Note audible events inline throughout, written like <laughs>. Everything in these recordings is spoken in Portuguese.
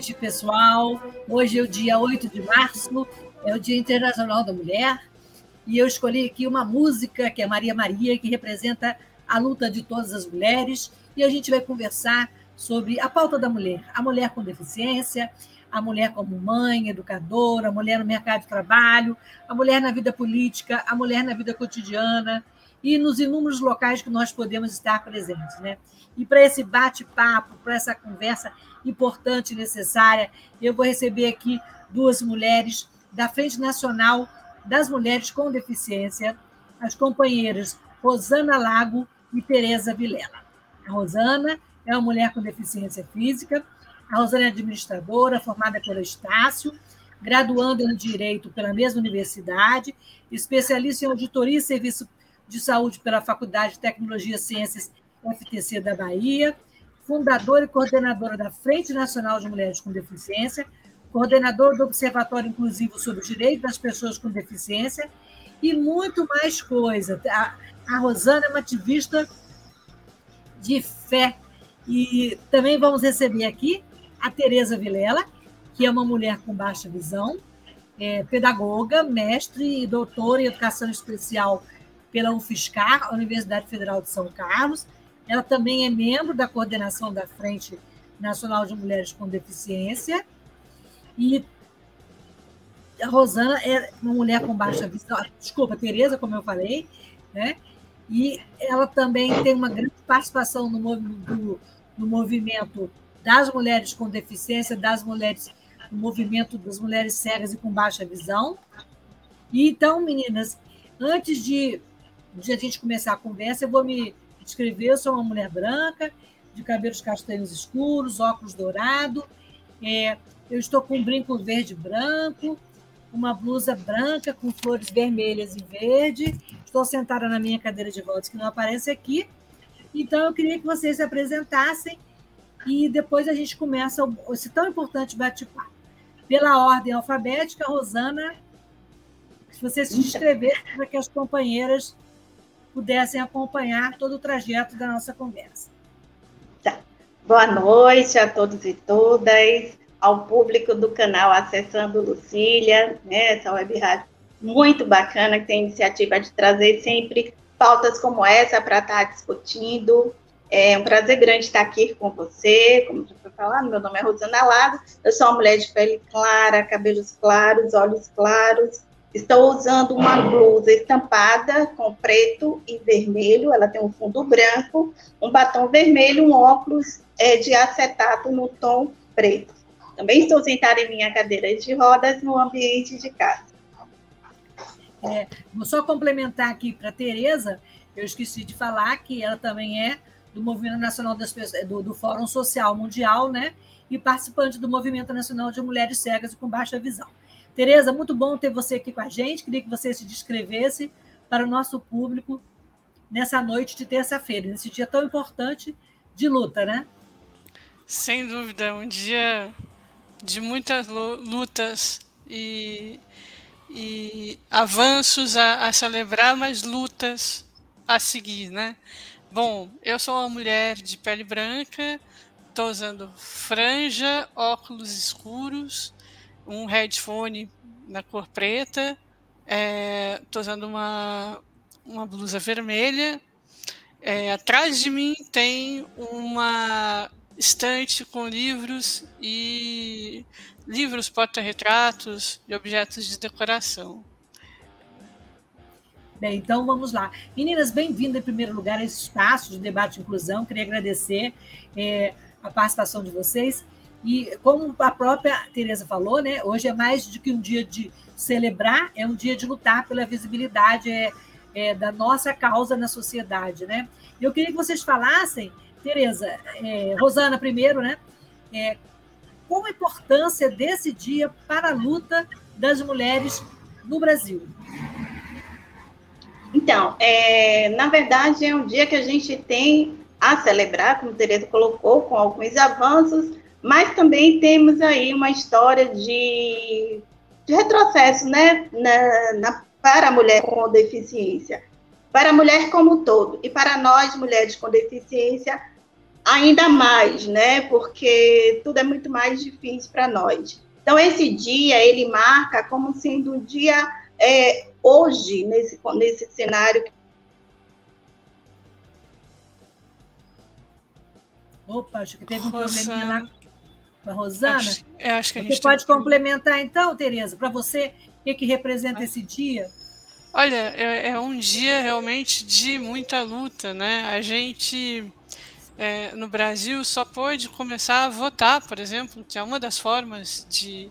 Noite, pessoal. Hoje é o dia 8 de março, é o Dia Internacional da Mulher, e eu escolhi aqui uma música que é Maria Maria, que representa a luta de todas as mulheres, e a gente vai conversar sobre a pauta da mulher, a mulher com deficiência, a mulher como mãe, educadora, a mulher no mercado de trabalho, a mulher na vida política, a mulher na vida cotidiana e nos inúmeros locais que nós podemos estar presentes, né? E para esse bate-papo, para essa conversa importante e necessária, eu vou receber aqui duas mulheres da Frente Nacional das Mulheres com Deficiência, as companheiras Rosana Lago e Tereza Vilela. A Rosana é uma mulher com deficiência física, a Rosana é administradora, formada pela Estácio, graduanda em Direito pela mesma universidade, especialista em auditoria e serviço de saúde pela Faculdade de Tecnologia e Ciências FTC da Bahia, fundadora e coordenadora da Frente Nacional de Mulheres com Deficiência, coordenadora do Observatório Inclusivo sobre o Direito das Pessoas com Deficiência e muito mais coisa. A, a Rosana é uma ativista de fé. E também vamos receber aqui a Tereza Vilela, que é uma mulher com baixa visão, é pedagoga, mestre e doutora em Educação Especial pela UFSCar, Universidade Federal de São Carlos, ela também é membro da coordenação da Frente Nacional de Mulheres com Deficiência. E a Rosana é uma mulher com baixa visão, desculpa, Tereza, como eu falei, né? E ela também tem uma grande participação no, no, no movimento das mulheres com deficiência, das mulheres, no movimento das mulheres cegas e com baixa visão. E então, meninas, antes de, de a gente começar a conversa, eu vou me descrever, sou uma mulher branca, de cabelos castanhos escuros, óculos dourado, é, eu estou com um brinco verde branco, uma blusa branca com flores vermelhas e verde. Estou sentada na minha cadeira de volta, que não aparece aqui. Então, eu queria que vocês se apresentassem e depois a gente começa esse tão importante bate-papo. Pela ordem alfabética, Rosana, se você se inscrever para que as companheiras pudessem acompanhar todo o trajeto da nossa conversa. Tá. Boa noite a todos e todas, ao público do canal Acessando Lucília, né, essa web rádio muito bacana, que tem a iniciativa de trazer sempre pautas como essa para estar tá discutindo. É um prazer grande estar aqui com você, como já foi falado, meu nome é Rosana Lago, eu sou uma mulher de pele clara, cabelos claros, olhos claros, Estou usando uma blusa estampada com preto e vermelho, ela tem um fundo branco, um batom vermelho, um óculos é, de acetato no tom preto. Também estou sentada em minha cadeira de rodas no ambiente de casa. É, vou só complementar aqui para a Tereza, eu esqueci de falar que ela também é do Movimento Nacional das Pessoas, do, do Fórum Social Mundial, né? E participante do Movimento Nacional de Mulheres Cegas e com Baixa Visão. Tereza, muito bom ter você aqui com a gente. Queria que você se descrevesse para o nosso público nessa noite de terça-feira, nesse dia tão importante de luta, né? Sem dúvida, um dia de muitas lutas e, e avanços a, a celebrar, mas lutas a seguir, né? Bom, eu sou uma mulher de pele branca, estou usando franja, óculos escuros, um headphone na cor preta, estou é, usando uma, uma blusa vermelha. É, atrás de mim tem uma estante com livros e livros, porta-retratos e objetos de decoração. Bem, então vamos lá. Meninas, bem-vindas em primeiro lugar a esse espaço de debate e inclusão. Queria agradecer é, a participação de vocês. E como a própria Tereza falou, né, hoje é mais do que um dia de celebrar, é um dia de lutar pela visibilidade é, é, da nossa causa na sociedade. Né? Eu queria que vocês falassem Tereza, é, Rosana primeiro, né? É, qual a importância desse dia para a luta das mulheres no Brasil? Então, é, na verdade, é um dia que a gente tem a celebrar, como Tereza colocou, com alguns avanços, mas também temos aí uma história de, de retrocesso né, na, na, para a mulher com deficiência para a mulher como um todo e para nós mulheres com deficiência ainda mais, né? Porque tudo é muito mais difícil para nós. Então esse dia ele marca como sendo um dia é, hoje nesse nesse cenário. Opa, acho que teve um probleminha lá com a Rosana. Acho, acho que a gente você pode complementar então, Tereza, para você o que, que representa esse dia? Olha, é, é, um dia realmente de muita luta, né? A gente é, no Brasil só pôde começar a votar, por exemplo, que é uma das formas de,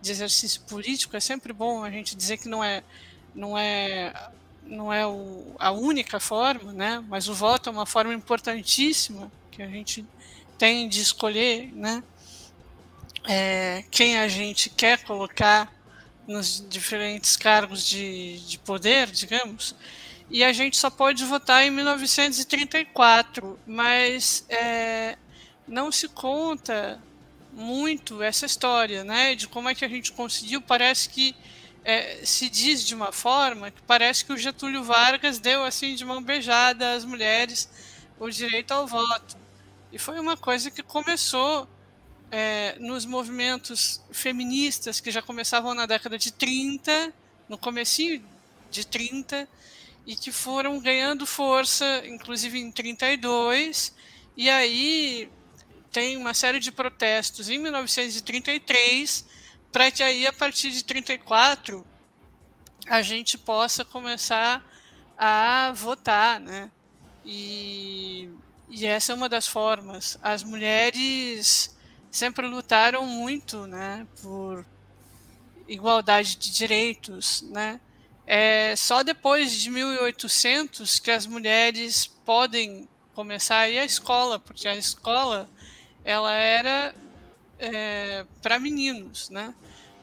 de exercício político. É sempre bom a gente dizer que não é não é não é o, a única forma, né? Mas o voto é uma forma importantíssima que a gente tem de escolher, né? É, quem a gente quer colocar nos diferentes cargos de, de poder, digamos, e a gente só pode votar em 1934, mas é, não se conta muito essa história, né, de como é que a gente conseguiu. Parece que é, se diz de uma forma que parece que o Getúlio Vargas deu assim de mão beijada às mulheres o direito ao voto. E foi uma coisa que começou é, nos movimentos feministas que já começavam na década de 30, no comecinho de 30, e que foram ganhando força, inclusive em 32, e aí tem uma série de protestos em 1933, para que aí a partir de 34 a gente possa começar a votar, né? E, e essa é uma das formas. As mulheres sempre lutaram muito, né, por igualdade de direitos, né? É só depois de 1800 que as mulheres podem começar a ir à escola, porque a escola ela era é, para meninos, né?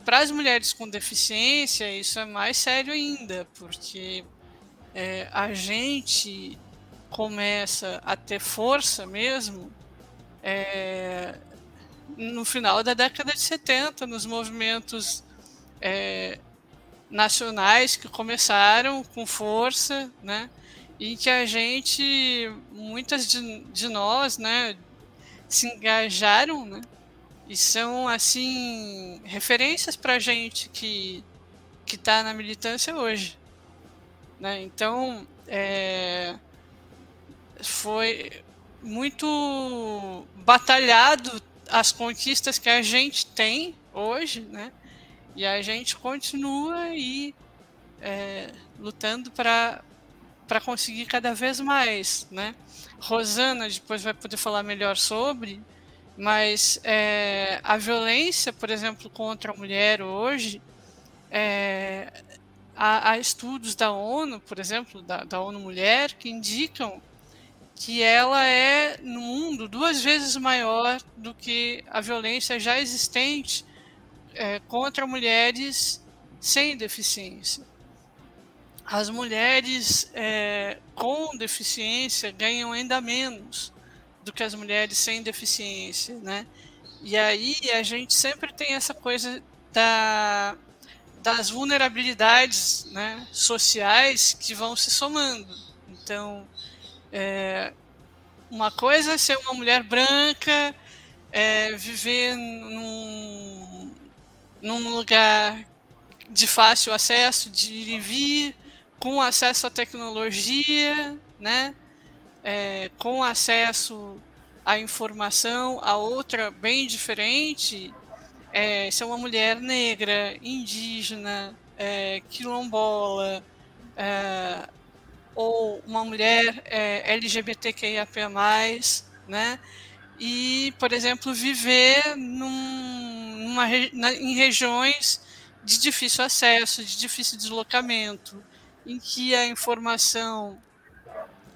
Para as mulheres com deficiência isso é mais sério ainda, porque é, a gente começa a ter força mesmo é, no final da década de 70, nos movimentos é, nacionais que começaram com força, né? E que a gente, muitas de, de nós, né, se engajaram, né? E são, assim, referências para a gente que que está na militância hoje. Né? Então, é, foi muito batalhado as conquistas que a gente tem hoje, né? E a gente continua aí é, lutando para para conseguir cada vez mais, né? Rosana depois vai poder falar melhor sobre, mas é, a violência, por exemplo, contra a mulher hoje, é, há, há, estudos da ONU, por exemplo, da, da ONU Mulher, que indicam que ela é no mundo duas vezes maior do que a violência já existente é, contra mulheres sem deficiência. As mulheres é, com deficiência ganham ainda menos do que as mulheres sem deficiência, né? E aí a gente sempre tem essa coisa da, das vulnerabilidades né, sociais que vão se somando. Então, é, uma coisa é ser uma mulher branca, é, viver num, num lugar de fácil acesso, de ir e vir, com acesso à tecnologia, né? É, com acesso à informação, a outra bem diferente é ser uma mulher negra, indígena, é, quilombola, é, ou uma mulher é, LGBTQIAP+, né? E, por exemplo, viver num, numa, na, em regiões de difícil acesso, de difícil deslocamento, em que a informação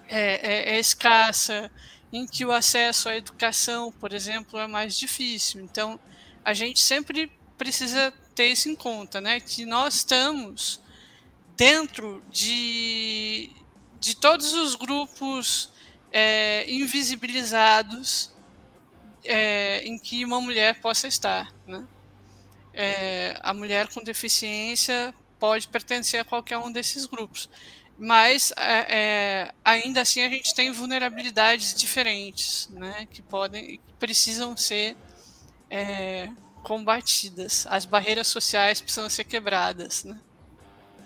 é, é, é escassa, em que o acesso à educação, por exemplo, é mais difícil. Então, a gente sempre precisa ter isso em conta, né? Que nós estamos dentro de, de todos os grupos é, invisibilizados é, em que uma mulher possa estar. Né? É, a mulher com deficiência pode pertencer a qualquer um desses grupos, mas é, é, ainda assim a gente tem vulnerabilidades diferentes, né, que podem, precisam ser é, combatidas. As barreiras sociais precisam ser quebradas, né?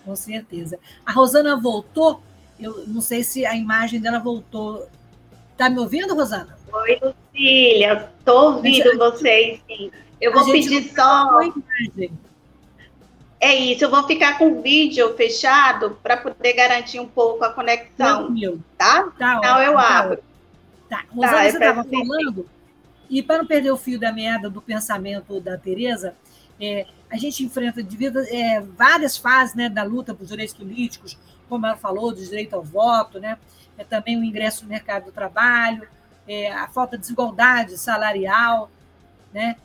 Com certeza. A Rosana voltou eu não sei se a imagem dela voltou. Tá me ouvindo, Rosana? Oi, Lucília. Estou ouvindo gente, vocês, sim. Eu vou pedir só. É isso, eu vou ficar com o vídeo fechado para poder garantir um pouco a conexão. Não, tá? tá então eu tá abro. Tá. tá Rosana, tá, você estava falando, e para não perder o fio da meada do pensamento da Tereza, é, a gente enfrenta devido, é, várias fases né, da luta por direitos políticos, como ela falou, do direito ao voto, né? É também o ingresso no mercado do trabalho, é, a falta de desigualdade salarial, né?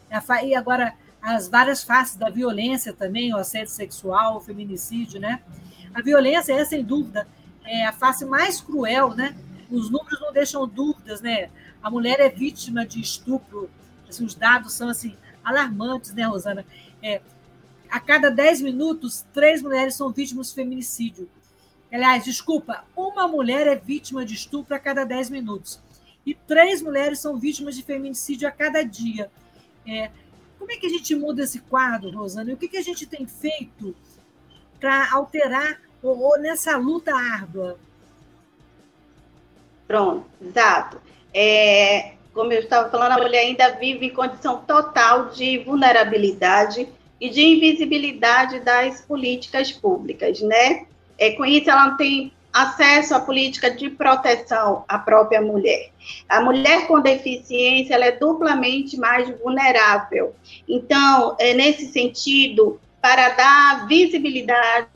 E agora as várias faces da violência também, o assédio sexual, o feminicídio, né? A violência é, sem dúvida, é a face mais cruel, né? Os números não deixam dúvidas, né? A mulher é vítima de estupro, assim, os dados são assim alarmantes, né, Rosana? É, a cada 10 minutos, três mulheres são vítimas de feminicídio. Aliás, desculpa, uma mulher é vítima de estupro a cada 10 minutos. E três mulheres são vítimas de feminicídio a cada dia. É, como é que a gente muda esse quadro, Rosana? E o que, que a gente tem feito para alterar ou, ou, nessa luta árdua? Pronto, exato. É, como eu estava falando, a mulher ainda vive em condição total de vulnerabilidade e de invisibilidade das políticas públicas, né? É, com isso, ela não tem acesso à política de proteção à própria mulher. A mulher com deficiência ela é duplamente mais vulnerável. Então, é nesse sentido, para dar visibilidade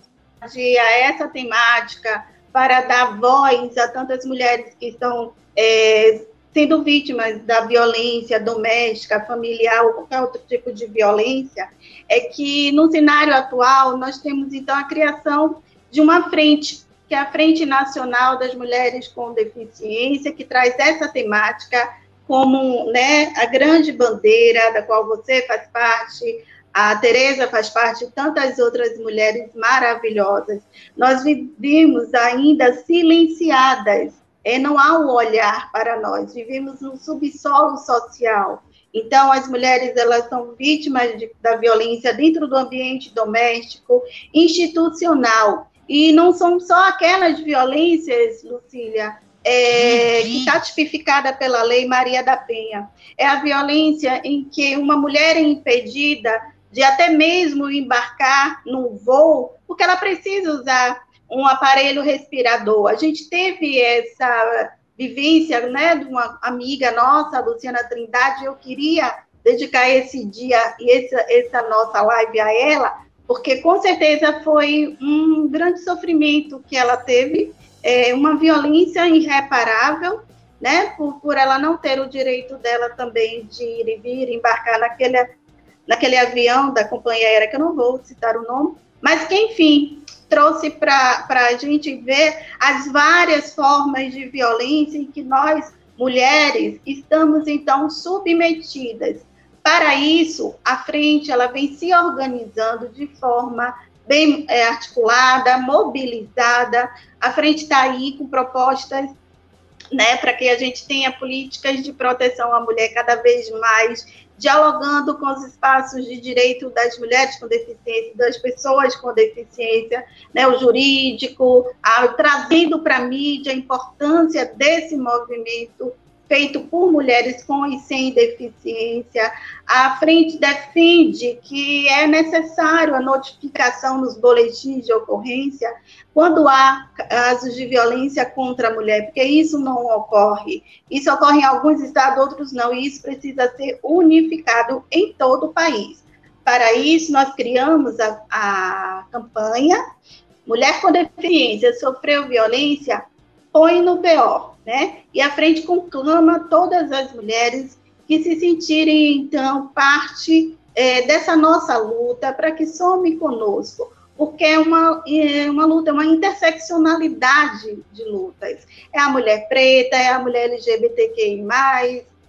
a essa temática, para dar voz a tantas mulheres que estão é, sendo vítimas da violência doméstica, familiar ou qualquer outro tipo de violência, é que no cenário atual nós temos então a criação de uma frente, que é a Frente Nacional das Mulheres com Deficiência, que traz essa temática como né, a grande bandeira da qual você faz parte, a Tereza faz parte e tantas outras mulheres maravilhosas. Nós vivemos ainda silenciadas, é, não há um olhar para nós, vivemos no subsolo social. Então, as mulheres elas são vítimas de, da violência dentro do ambiente doméstico, institucional, e não são só aquelas violências, Lucília, é, que está tipificada pela Lei Maria da Penha. É a violência em que uma mulher é impedida de até mesmo embarcar num voo, porque ela precisa usar um aparelho respirador. A gente teve essa vivência, né, de uma amiga nossa, Luciana Trindade, eu queria dedicar esse dia e essa, essa nossa live a ela, porque com certeza foi um grande sofrimento que ela teve, é, uma violência irreparável, né, por, por ela não ter o direito dela também de ir e vir, embarcar naquele, naquele avião da companhia aérea, que eu não vou citar o nome, mas que, enfim, trouxe para a gente ver as várias formas de violência em que nós mulheres, estamos então submetidas. Para isso, a frente ela vem se organizando de forma bem é, articulada, mobilizada. A frente está aí com propostas né, para que a gente tenha políticas de proteção à mulher cada vez mais, dialogando com os espaços de direito das mulheres com deficiência, das pessoas com deficiência, né, o jurídico, a, trazendo para a mídia a importância desse movimento feito por mulheres com e sem deficiência. A frente defende que é necessário a notificação nos boletins de ocorrência quando há casos de violência contra a mulher, porque isso não ocorre. Isso ocorre em alguns estados, outros não, e isso precisa ser unificado em todo o país. Para isso, nós criamos a, a campanha Mulher com Deficiência Sofreu Violência, põe no pior né? E a frente conclama todas as mulheres que se sentirem, então, parte é, dessa nossa luta para que some conosco, porque é uma, é uma luta, uma interseccionalidade de lutas. É a mulher preta, é a mulher LGBTQI+,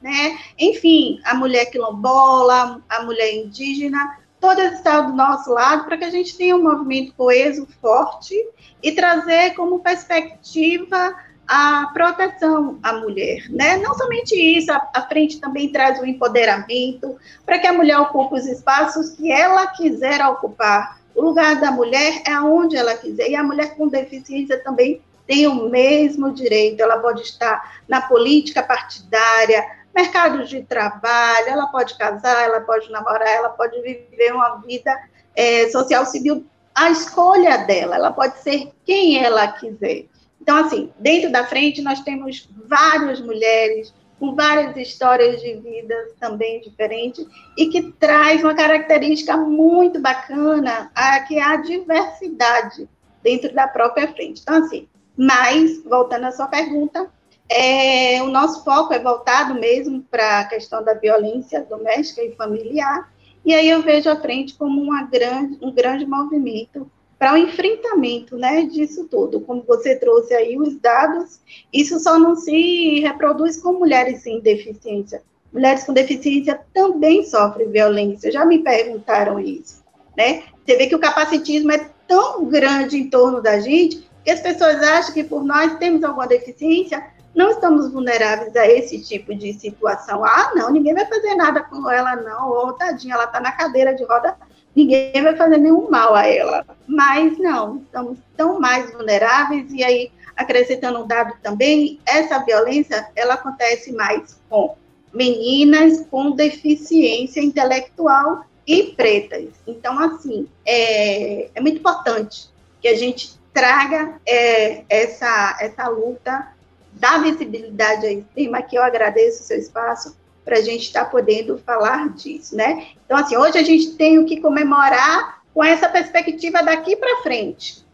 né? Enfim, a mulher quilombola, a mulher indígena, todas estão do nosso lado para que a gente tenha um movimento coeso, forte e trazer como perspectiva a proteção à mulher, né? Não somente isso, a, a frente também traz o empoderamento para que a mulher ocupe os espaços que ela quiser ocupar. O lugar da mulher é onde ela quiser e a mulher com deficiência também tem o mesmo direito. Ela pode estar na política partidária, mercado de trabalho, ela pode casar, ela pode namorar, ela pode viver uma vida é, social civil. A escolha dela, ela pode ser quem ela quiser. Então, assim, dentro da frente nós temos várias mulheres com várias histórias de vida também diferentes e que traz uma característica muito bacana, a, que é a diversidade dentro da própria frente. Então, assim, mas, voltando à sua pergunta, é, o nosso foco é voltado mesmo para a questão da violência doméstica e familiar, e aí eu vejo a frente como grande, um grande movimento para o enfrentamento né, disso tudo. Como você trouxe aí os dados, isso só não se reproduz com mulheres sem deficiência. Mulheres com deficiência também sofrem violência, já me perguntaram isso. Né? Você vê que o capacitismo é tão grande em torno da gente que as pessoas acham que por nós temos alguma deficiência, não estamos vulneráveis a esse tipo de situação. Ah, não, ninguém vai fazer nada com ela, não. Oh, tadinha, ela está na cadeira de roda ninguém vai fazer nenhum mal a ela. Mas não, estamos tão mais vulneráveis e aí acrescentando um dado também, essa violência ela acontece mais com meninas com deficiência intelectual e pretas. Então, assim, é, é muito importante que a gente traga é, essa, essa luta, da visibilidade a esse tema, que eu agradeço o seu espaço, para a gente estar tá podendo falar disso, né? Então, assim, hoje a gente tem o que comemorar com essa perspectiva daqui para frente.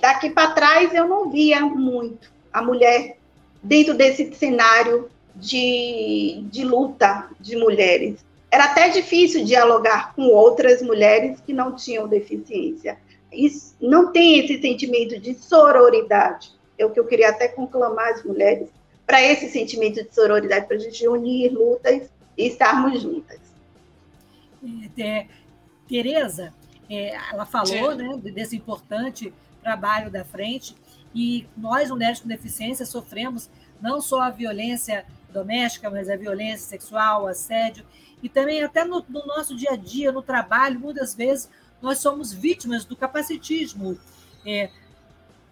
Daqui para trás eu não via muito a mulher dentro desse cenário de, de luta de mulheres. Era até difícil dialogar com outras mulheres que não tinham deficiência. Isso, não tem esse sentimento de sororidade. É o que eu queria até conclamar as mulheres para esse sentimento de sororidade, para a gente unir lutas e estarmos juntas. É, Tereza, é, ela falou né, desse importante trabalho da frente, e nós, mulheres com deficiência, sofremos não só a violência doméstica, mas a violência sexual, o assédio, e também até no, no nosso dia a dia, no trabalho, muitas vezes nós somos vítimas do capacitismo. É,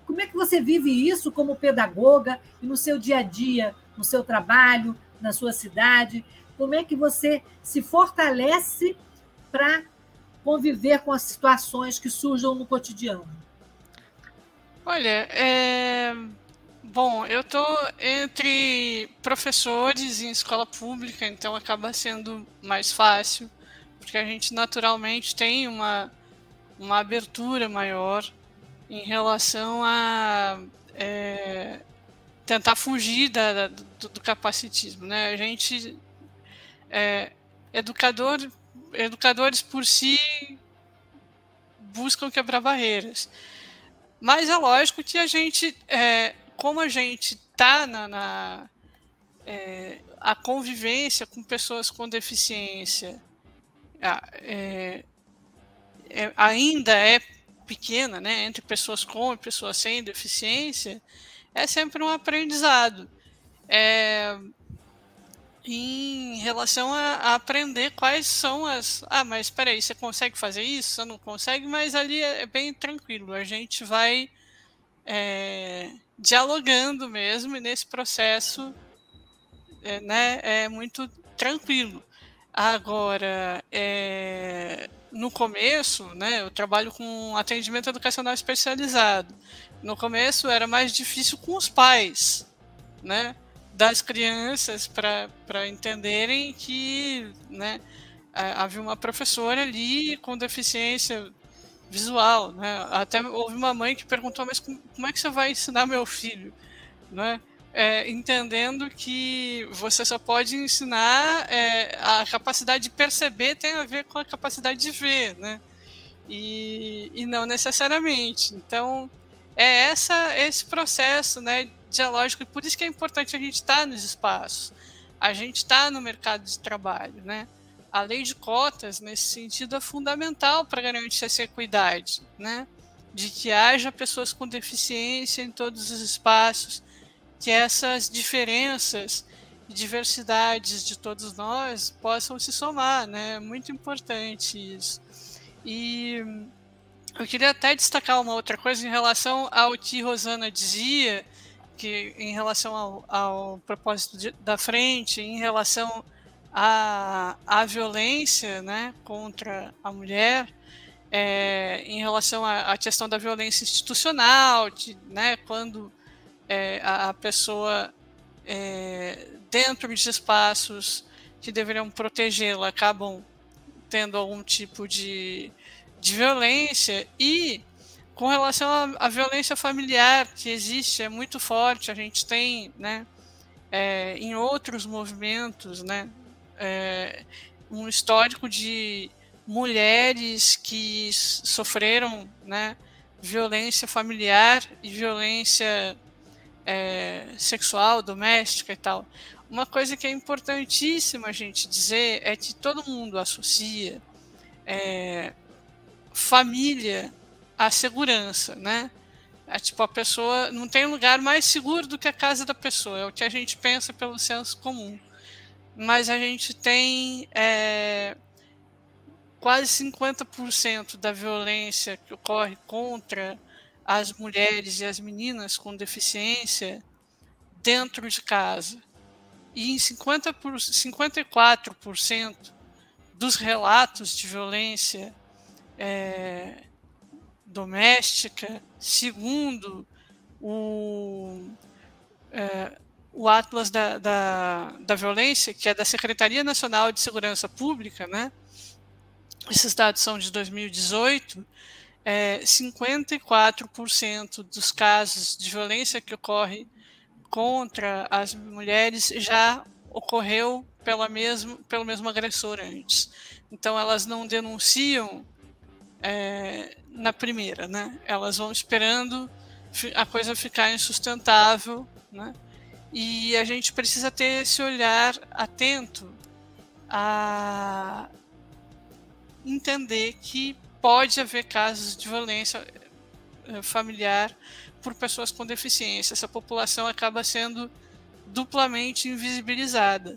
como é que você vive isso como pedagoga e no seu dia a dia, no seu trabalho, na sua cidade? Como é que você se fortalece para conviver com as situações que surjam no cotidiano? Olha, é... bom, eu estou entre professores em escola pública, então acaba sendo mais fácil, porque a gente naturalmente tem uma, uma abertura maior em relação a é, tentar fugir da, da, do, do, capacitismo. Né? A gente, é, educador, educadores por si, buscam quebrar barreiras. Mas é lógico que a gente, é, como a gente está na, na, é, a convivência com pessoas com deficiência é, é, ainda é pequena, né, entre pessoas com e pessoas sem deficiência, é sempre um aprendizado. É, em relação a, a, aprender quais são as. Ah, mas espera aí, você consegue fazer isso? Você não consegue, mas ali é, é bem tranquilo. A gente vai é, dialogando mesmo e nesse processo é, né, é muito tranquilo. Agora, é, no começo, né, eu trabalho com atendimento educacional especializado. No começo era mais difícil com os pais, né? das crianças para entenderem que né, havia uma professora ali com deficiência visual. Né? Até houve uma mãe que perguntou, mas como, é que você vai ensinar meu filho? Né? É, entendendo que você só pode ensinar é, a capacidade de perceber tem a ver com a capacidade de ver, né? E, e não necessariamente. Então, é essa, esse processo né, dialógico, e por isso que é importante a gente estar tá nos espaços, a gente está no mercado de trabalho, né? A lei de cotas, nesse sentido, é fundamental para garantir essa equidade, né? De que haja pessoas com deficiência em todos os espaços, que essas diferenças e diversidades de todos nós possam se somar, né? É muito importante isso. E eu queria até destacar uma outra coisa em relação ao que Rosana dizia que em relação ao, ao propósito de, da frente, em relação à, à violência né, contra a mulher, é, em relação à, à, questão da violência institucional, de, né, quando é, a, a, pessoa, é, dentro de espaços que deveriam protegê-la, acabam tendo algum tipo de, de violência e com relação à, violência familiar que existe, é muito forte. A gente tem, né, é, em outros movimentos, né, é, um histórico de mulheres que sofreram, né, violência familiar e violência é, sexual, doméstica e tal. Uma coisa que é importantíssima a gente dizer é que todo mundo associa é, família a segurança, né? É, tipo, a pessoa não tem lugar mais seguro do que a casa da pessoa, é o que a gente pensa pelo senso comum. Mas a gente tem é, quase 50% da violência que ocorre contra as mulheres e as meninas com deficiência dentro de casa. E em 50 por, 54% dos relatos de violência é, doméstica, segundo o, é, o Atlas da, da, da Violência, que é da Secretaria Nacional de Segurança Pública, né? esses dados são de 2018, é, 54% dos casos de violência que ocorre contra as mulheres já ocorreu pela mesmo, pelo mesmo agressor antes. Então, elas não denunciam é, na primeira, né? Elas vão esperando a coisa ficar insustentável, né? E a gente precisa ter esse olhar atento a entender que pode haver casos de violência eh, familiar por pessoas com deficiência. Essa população acaba sendo duplamente invisibilizada.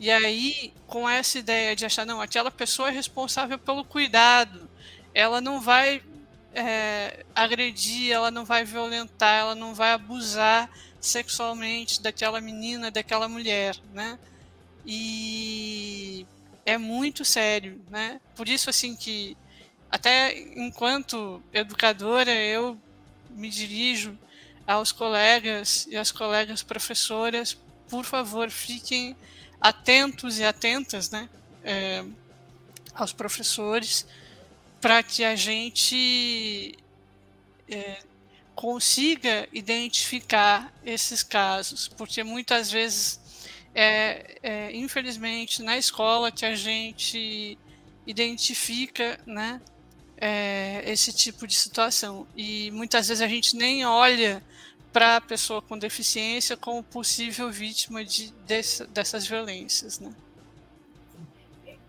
E aí, com essa ideia de achar, não, aquela pessoa é responsável pelo cuidado, ela não vai é, agredir, ela não vai violentar, ela não vai abusar sexualmente daquela menina, daquela mulher, né? E é muito sério, né? Por isso assim que até enquanto educadora eu me dirijo aos colegas e às colegas professoras, por favor, fiquem atentos e atentas, né? É, aos professores para que a gente é, consiga identificar esses casos, porque muitas vezes é, é, infelizmente na escola que a gente identifica né, é, esse tipo de situação e muitas vezes a gente nem olha para a pessoa com deficiência como possível vítima de, desse, dessas violências. Né?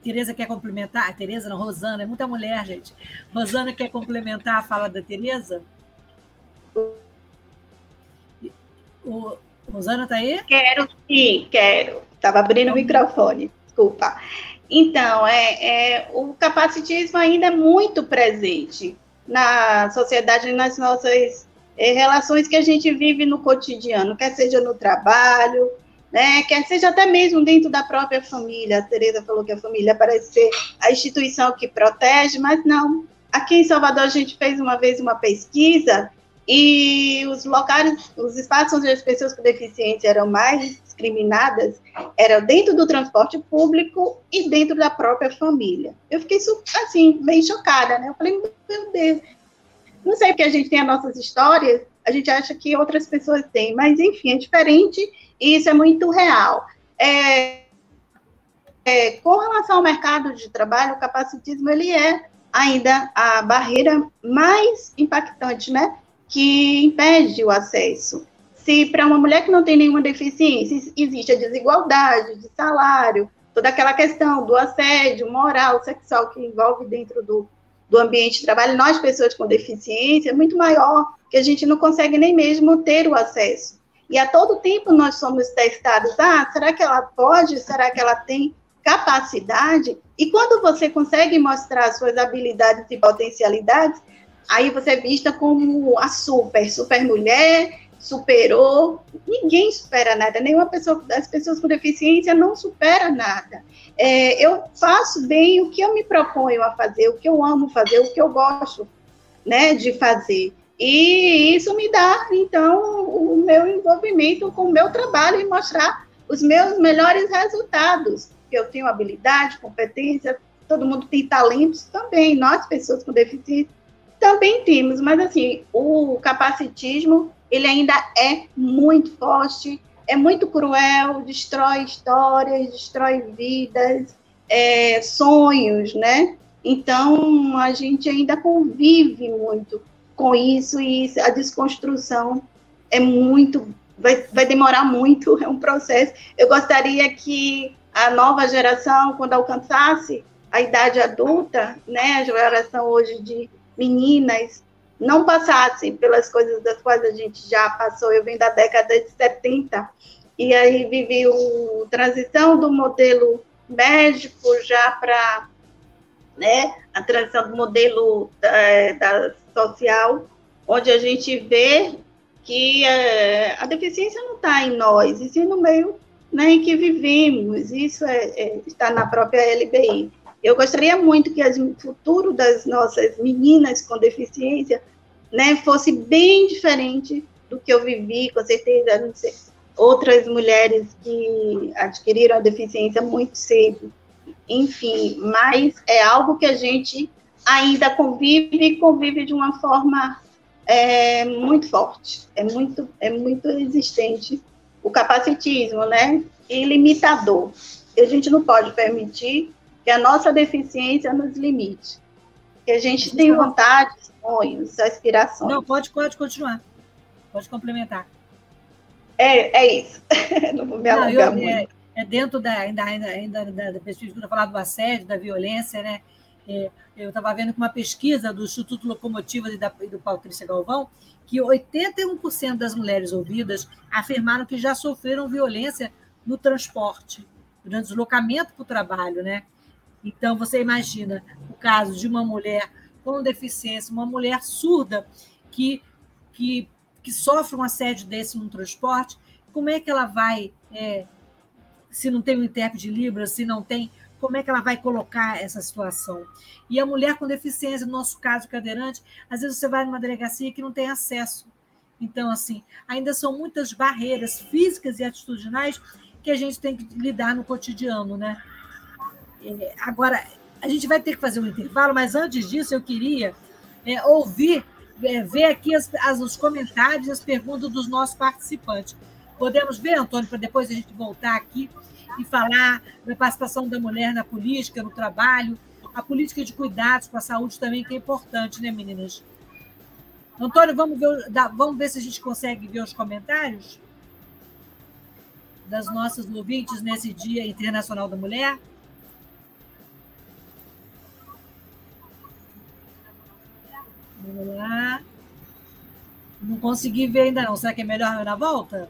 Tereza quer complementar? Tereza não, Rosana, é muita mulher, gente. Rosana quer complementar a fala da Tereza? O, Rosana está aí? Quero sim, quero. Estava abrindo o microfone, desculpa. Então, é, é, o capacitismo ainda é muito presente na sociedade, nas nossas é, relações que a gente vive no cotidiano, quer seja no trabalho, né, quer seja até mesmo dentro da própria família. A Tereza falou que a família parece ser a instituição que protege, mas não. Aqui em Salvador a gente fez uma vez uma pesquisa e os locais, os espaços onde as pessoas com deficiência eram mais discriminadas eram dentro do transporte público e dentro da própria família. Eu fiquei assim, bem chocada, né? Eu falei, meu Deus, não sei porque a gente tem as nossas histórias, a gente acha que outras pessoas têm, mas enfim, é diferente e isso é muito real. É, é, com relação ao mercado de trabalho, o capacitismo ele é ainda a barreira mais impactante, né? Que impede o acesso. Se para uma mulher que não tem nenhuma deficiência existe a desigualdade de salário, toda aquela questão do assédio moral, sexual que envolve dentro do, do ambiente de trabalho, nós, pessoas com deficiência, é muito maior, que a gente não consegue nem mesmo ter o acesso. E a todo tempo nós somos testados, ah, será que ela pode? Será que ela tem capacidade? E quando você consegue mostrar suas habilidades e potencialidades, aí você é vista como a super, super mulher, superou. Ninguém supera nada, nenhuma pessoa, as pessoas com deficiência não supera nada. É, eu faço bem o que eu me proponho a fazer, o que eu amo fazer, o que eu gosto né, de fazer. E isso me dá, então, o meu envolvimento com o meu trabalho e mostrar os meus melhores resultados. Eu tenho habilidade, competência, todo mundo tem talentos também, nós, pessoas com deficiência, também temos, mas assim, o capacitismo ele ainda é muito forte, é muito cruel, destrói histórias, destrói vidas, é, sonhos, né? Então, a gente ainda convive muito com isso e a desconstrução é muito, vai, vai demorar muito, <laughs> é um processo. Eu gostaria que a nova geração, quando alcançasse a idade adulta, né, a geração hoje de meninas, não passassem pelas coisas das quais a gente já passou. Eu venho da década de 70 e aí vivi o transição do modelo médico já para né, a transição do modelo da, da, social, onde a gente vê que é, a deficiência não está em nós, e sim no meio né, em que vivemos. Isso é, é, está na própria LBI. Eu gostaria muito que o futuro das nossas meninas com deficiência né, fosse bem diferente do que eu vivi, com certeza, sei, outras mulheres que adquiriram a deficiência muito cedo, enfim, mas é algo que a gente ainda convive e convive de uma forma é, muito forte, é muito, é muito existente o capacitismo, né, e limitador. E a gente não pode permitir que a nossa deficiência nos limite, que a gente tem vontade, sonhos, aspirações. Não, pode, pode continuar. Pode complementar. É, é isso. <laughs> Não vou me alongar Não, eu, muito. É, é, dentro da, ainda, ainda, ainda da, da pesquisa, falar do assédio, da violência, né? É, eu estava vendo que uma pesquisa do Instituto Locomotivas e, da, e do Patrícia Galvão, que 81% das mulheres ouvidas afirmaram que já sofreram violência no transporte, no deslocamento para o trabalho, né? Então, você imagina o caso de uma mulher com deficiência, uma mulher surda que, que, que sofre um assédio desse no transporte, como é que ela vai, é, se não tem um intérprete de Libras, se não tem, como é que ela vai colocar essa situação? E a mulher com deficiência, no nosso caso, cadeirante, às vezes você vai numa delegacia que não tem acesso. Então, assim, ainda são muitas barreiras físicas e atitudinais que a gente tem que lidar no cotidiano, né? É, agora, a gente vai ter que fazer um intervalo, mas antes disso eu queria é, ouvir, é, ver aqui as, as, os comentários, as perguntas dos nossos participantes. Podemos ver, Antônio, para depois a gente voltar aqui e falar da participação da mulher na política, no trabalho, a política de cuidados com a saúde também, que é importante, né, meninas? Antônio, vamos ver, vamos ver se a gente consegue ver os comentários das nossas ouvintes nesse Dia Internacional da Mulher. Vamos lá. Não consegui ver ainda não. Será que é melhor na volta?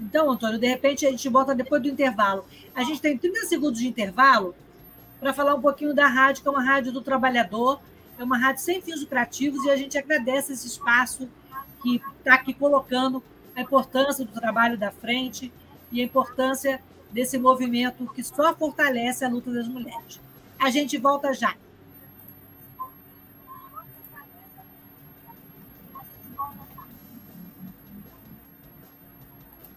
Então, Antônio, de repente a gente bota depois do intervalo. A gente tem 30 segundos de intervalo para falar um pouquinho da rádio, que é uma rádio do trabalhador, é uma rádio sem fins lucrativos, e a gente agradece esse espaço que está aqui colocando a importância do trabalho da frente e a importância desse movimento que só fortalece a luta das mulheres. A gente volta já.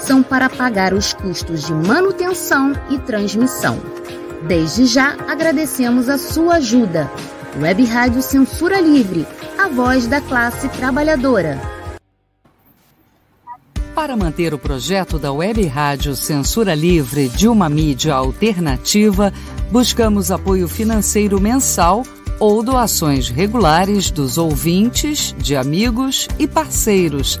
são para pagar os custos de manutenção e transmissão. Desde já agradecemos a sua ajuda. Web Rádio Censura Livre, a voz da classe trabalhadora. Para manter o projeto da Web Rádio Censura Livre de uma mídia alternativa, buscamos apoio financeiro mensal ou doações regulares dos ouvintes, de amigos e parceiros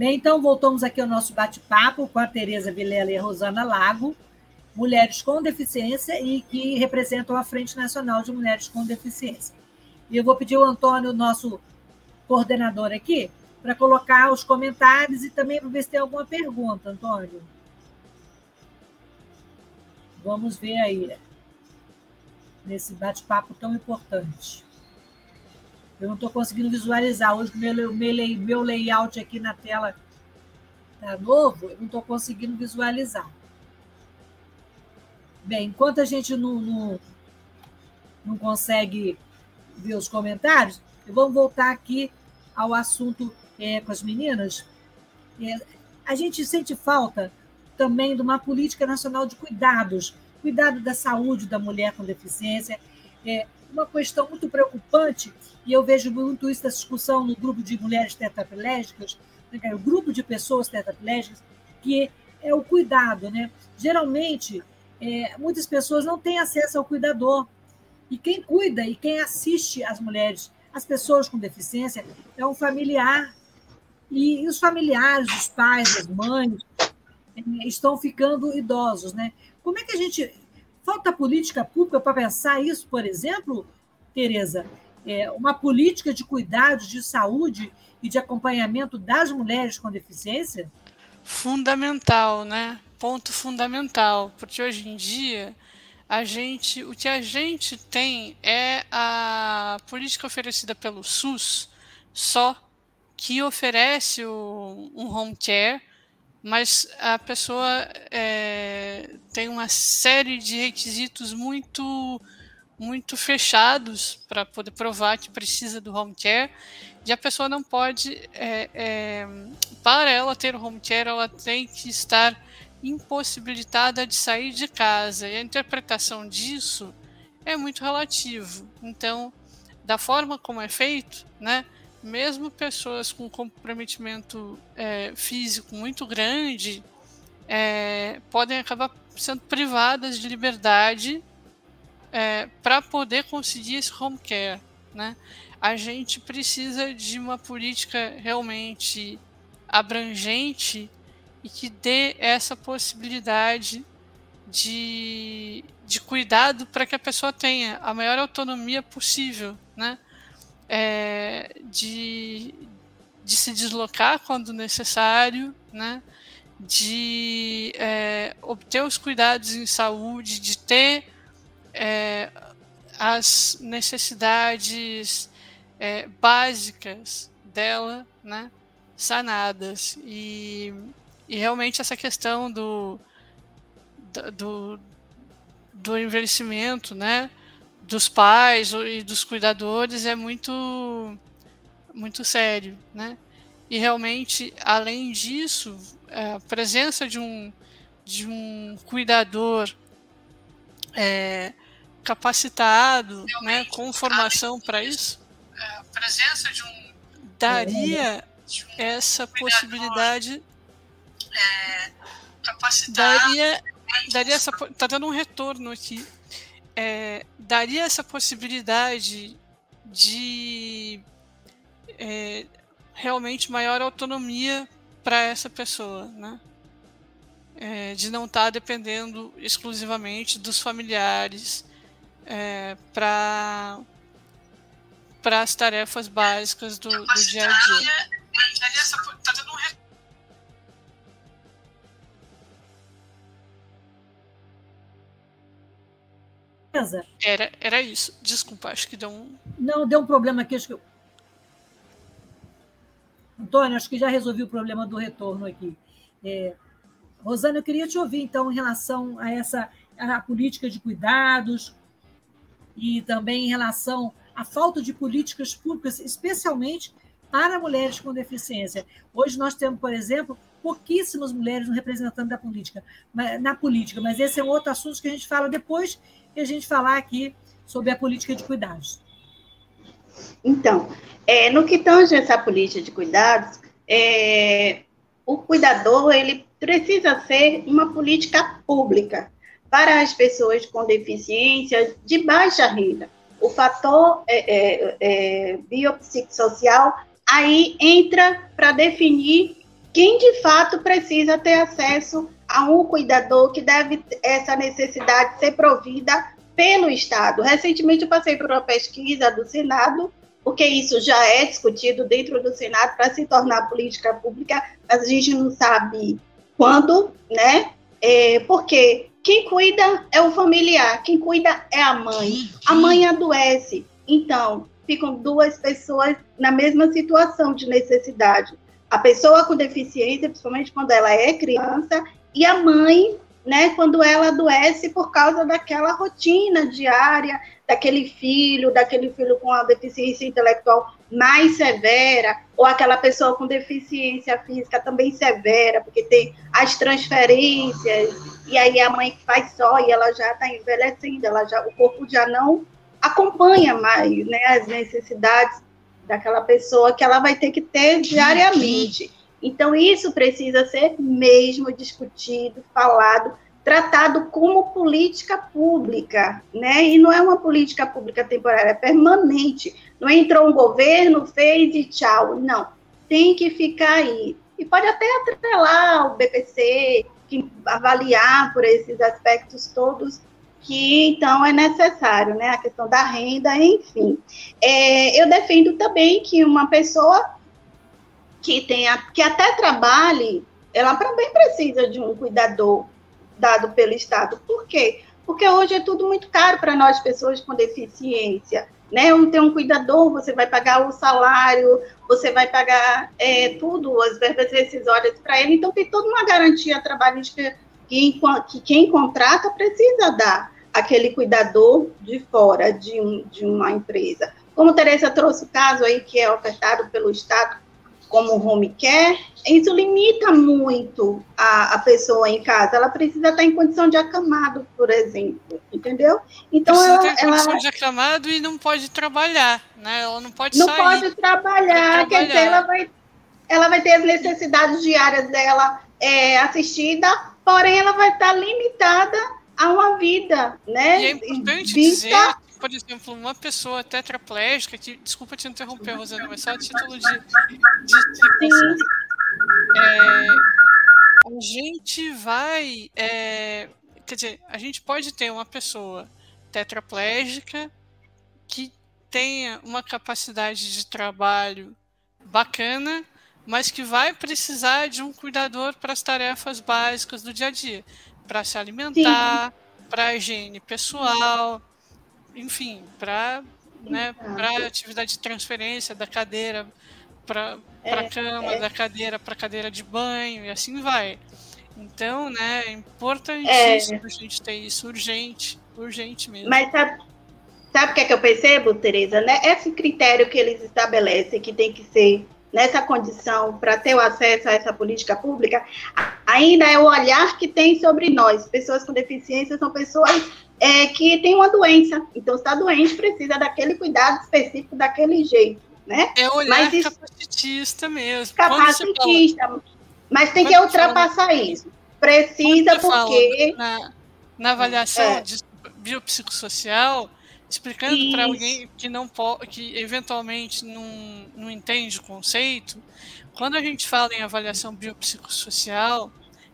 Bem, então voltamos aqui ao nosso bate-papo com a Tereza Vilela e a Rosana Lago, mulheres com deficiência e que representam a Frente Nacional de Mulheres com Deficiência. E eu vou pedir ao Antônio, nosso coordenador aqui, para colocar os comentários e também para ver se tem alguma pergunta, Antônio. Vamos ver aí, nesse bate-papo tão importante. Eu não estou conseguindo visualizar. Hoje, meu, meu, meu layout aqui na tela está novo, eu não estou conseguindo visualizar. Bem, enquanto a gente não, não, não consegue ver os comentários, vamos voltar aqui ao assunto é, com as meninas. É, a gente sente falta também de uma política nacional de cuidados, cuidado da saúde da mulher com deficiência. É, uma questão muito preocupante, e eu vejo muito isso na discussão no grupo de mulheres tetraplégicas, né, o grupo de pessoas tetraplégicas, que é o cuidado. Né? Geralmente, é, muitas pessoas não têm acesso ao cuidador. E quem cuida e quem assiste as mulheres, as pessoas com deficiência, é um familiar. e, os familiares, os pais, as mães, é, estão ficando idosos. Né? Como é que a gente. Falta política pública para pensar isso, por exemplo, Tereza? É, uma política de cuidados, de saúde e de acompanhamento das mulheres com deficiência? Fundamental, né? Ponto fundamental, porque hoje em dia a gente, o que a gente tem é a política oferecida pelo SUS só que oferece o, um home care, mas a pessoa é, tem uma série de requisitos muito muito fechados para poder provar que precisa do home care e a pessoa não pode é, é, para ela ter o home care ela tem que estar impossibilitada de sair de casa. E a interpretação disso é muito relativo. Então, da forma como é feito, né, mesmo pessoas com comprometimento é, físico muito grande é, podem acabar sendo privadas de liberdade é, para poder conseguir esse home care. Né? A gente precisa de uma política realmente abrangente e que dê essa possibilidade de, de cuidado para que a pessoa tenha a maior autonomia possível, né? É, de, de se deslocar quando necessário, né? de é, obter os cuidados em saúde, de ter é, as necessidades é, básicas dela né, sanadas. E e realmente essa questão do, do, do envelhecimento, né, dos pais e dos cuidadores é muito muito sério, né? E realmente, além disso, a presença de um de um cuidador é, capacitado, né, com formação para isso, a presença de um daria essa possibilidade é. Daria, daria essa, tá dando um retorno aqui. É, daria essa possibilidade de é, realmente maior autonomia para essa pessoa, né? É, de não estar tá dependendo exclusivamente dos familiares é, para para as tarefas básicas do, do dia a dia. Daria essa, tá dando um retorno Era, era isso. Desculpa, acho que deu um. Não, deu um problema aqui. Acho que... Antônio, acho que já resolvi o problema do retorno aqui. É... Rosana, eu queria te ouvir, então, em relação a essa a política de cuidados e também em relação à falta de políticas públicas, especialmente para mulheres com deficiência. Hoje nós temos, por exemplo, pouquíssimas mulheres no representante da política, na política, mas esse é um outro assunto que a gente fala depois que a gente falar aqui sobre a política de cuidados. Então, é, no que tange essa política de cuidados, é, o cuidador ele precisa ser uma política pública para as pessoas com deficiência de baixa renda. O fator é, é, é biopsicossocial aí entra para definir quem de fato precisa ter acesso a um cuidador que deve essa necessidade ser provida pelo Estado. Recentemente eu passei por uma pesquisa do Senado, porque isso já é discutido dentro do Senado para se tornar política pública, mas a gente não sabe quando, né? É, porque quem cuida é o familiar, quem cuida é a mãe. A mãe adoece, então ficam duas pessoas na mesma situação de necessidade. A pessoa com deficiência, principalmente quando ela é criança, e a mãe, né, quando ela adoece por causa daquela rotina diária, daquele filho, daquele filho com a deficiência intelectual mais severa, ou aquela pessoa com deficiência física também severa, porque tem as transferências, e aí a mãe faz só e ela já está envelhecendo, ela já, o corpo já não acompanha mais né, as necessidades daquela pessoa que ela vai ter que ter diariamente. Então, isso precisa ser mesmo discutido, falado, tratado como política pública, né? E não é uma política pública temporária, é permanente. Não entrou um governo, fez e tchau. Não. tem que ficar aí. E pode até atrelar o BPC, que avaliar por esses aspectos todos que então é necessário, né? A questão da renda, enfim. É, eu defendo também que uma pessoa que tenha, que até trabalhe, ela também precisa de um cuidador dado pelo Estado. Por quê? Porque hoje é tudo muito caro para nós, pessoas com deficiência. Né? Um, ter um cuidador, você vai pagar o salário, você vai pagar é, tudo, as verbas rescisórias para ele, então tem toda uma garantia trabalhista que, que quem contrata precisa dar aquele cuidador de fora de, um, de uma empresa. Como Teresa trouxe o caso aí que é ofertado pelo Estado como home care, isso limita muito a, a pessoa em casa. Ela precisa estar em condição de acamado, por exemplo, entendeu? Então precisa ela, ter condição ela, de acamado e não pode trabalhar, né? Ela não pode não sair. Não pode trabalhar, quer dizer, ela vai, ela vai ter as necessidades diárias dela é, assistida, porém ela vai estar limitada a uma vida, né? E é importante Vista... dizer por exemplo, uma pessoa tetraplégica, que, desculpa te interromper, Rosana, mas só a título de, de, é, a gente vai, é, quer dizer, a gente pode ter uma pessoa tetraplégica que tenha uma capacidade de trabalho bacana, mas que vai precisar de um cuidador para as tarefas básicas do dia a dia, para se alimentar, para higiene pessoal, enfim, para né, para atividade de transferência da cadeira para a é, cama, é. da cadeira para cadeira de banho e assim vai. Então, né, é importantíssimo é. a gente ter isso urgente, urgente mesmo. Mas sabe, sabe o que é que eu percebo, Tereza? Né? Esse critério que eles estabelecem, que tem que ser nessa condição para ter o acesso a essa política pública, ainda é o olhar que tem sobre nós. Pessoas com deficiência são pessoas é, que têm uma doença. Então, se está doente, precisa daquele cuidado específico, daquele jeito. Né? É olhar mas isso, capacitista mesmo. Capacitista. Fala, mas tem que ultrapassar fala, isso. Precisa porque. Na, na avaliação é. de biopsicossocial, explicando para alguém que não pode, que eventualmente não, não entende o conceito, quando a gente fala em avaliação biopsicossocial,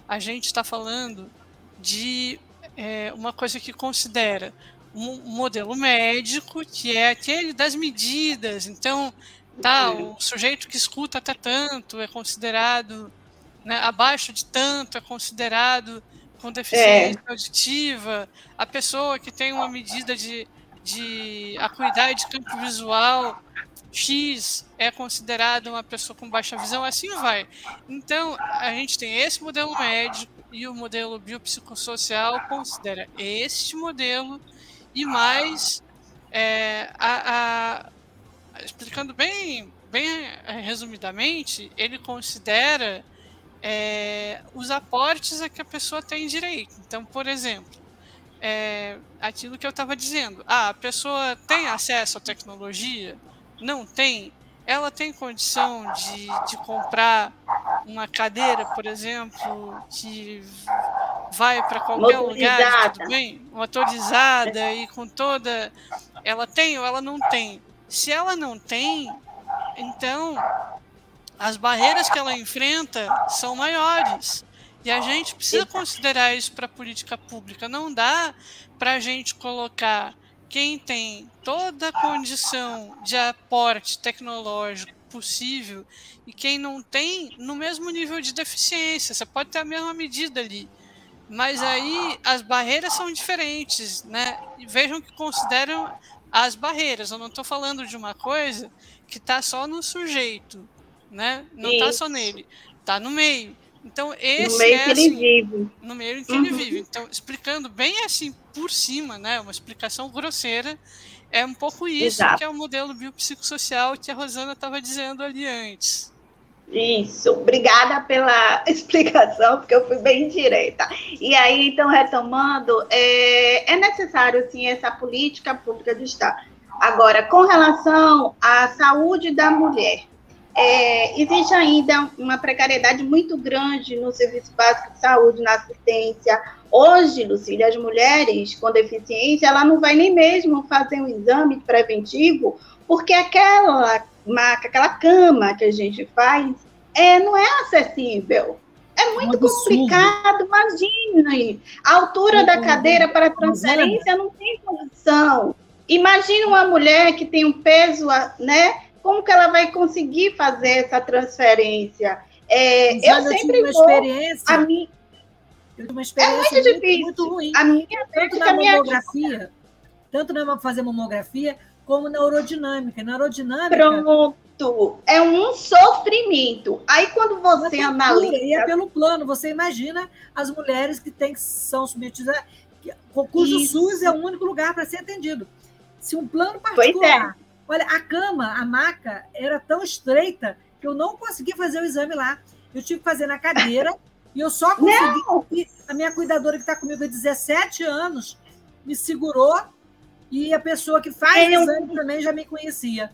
a gente está falando de é, uma coisa que considera um modelo médico, que é aquele das medidas. Então, tá, o sujeito que escuta até tanto é considerado né, abaixo de tanto, é considerado com deficiência é. auditiva. A pessoa que tem uma medida de de acuidade de campo visual X é considerado uma pessoa com baixa visão, assim vai. Então, a gente tem esse modelo médico e o modelo biopsicossocial considera este modelo e mais, é, a, a, explicando bem, bem resumidamente, ele considera é, os aportes a que a pessoa tem direito. Então, por exemplo, é, aquilo que eu estava dizendo. Ah, a pessoa tem acesso à tecnologia? Não tem? Ela tem condição de, de comprar uma cadeira, por exemplo, que vai para qualquer lugar, tudo bem? Motorizada e com toda. Ela tem ou ela não tem? Se ela não tem, então as barreiras que ela enfrenta são maiores. E a gente precisa considerar isso para a política pública. Não dá para a gente colocar quem tem toda a condição de aporte tecnológico possível e quem não tem no mesmo nível de deficiência. Você pode ter a mesma medida ali. Mas aí as barreiras são diferentes, né? E vejam que consideram as barreiras. Eu não estou falando de uma coisa que está só no sujeito, né? Não está só nele, está no meio. Então, esse no meio é, que ele assim, vive. No meio que uhum. ele vive. Então, explicando bem assim por cima, né? Uma explicação grosseira. É um pouco isso Exato. que é o modelo biopsicossocial que a Rosana estava dizendo ali antes. Isso, obrigada pela <laughs> explicação, porque eu fui bem direta. E aí, então, retomando, é, é necessário, sim, essa política pública de Estado. Agora, com relação à saúde da mulher, é, existe ainda uma precariedade muito grande no serviço básico de saúde, na assistência. Hoje, Lucília, as mulheres com deficiência, ela não vai nem mesmo fazer um exame preventivo, porque aquela maca, aquela cama que a gente faz, é, não é acessível. É muito complicado, imagine. A altura da cadeira para transferência não tem condição. Imagine uma mulher que tem um peso, né? Como que ela vai conseguir fazer essa transferência? É, eu sempre eu vou. A minha, uma experiência é muito, difícil. muito ruim. A minha tanto na mamografia, tanto na fazer mamografia, como na urodinâmica. Na urodinâmica. Pronto. É um sofrimento. Aí quando você analisa. E é pelo plano. Você imagina as mulheres que, tem, que são submetidas. A, cujo Isso. SUS é o único lugar para ser atendido. Se um plano é. particular. Olha, a cama, a maca, era tão estreita que eu não consegui fazer o exame lá. Eu tive que fazer na cadeira. E eu só consegui. A minha cuidadora que está comigo há 17 anos me segurou e a pessoa que faz o exame também já me conhecia.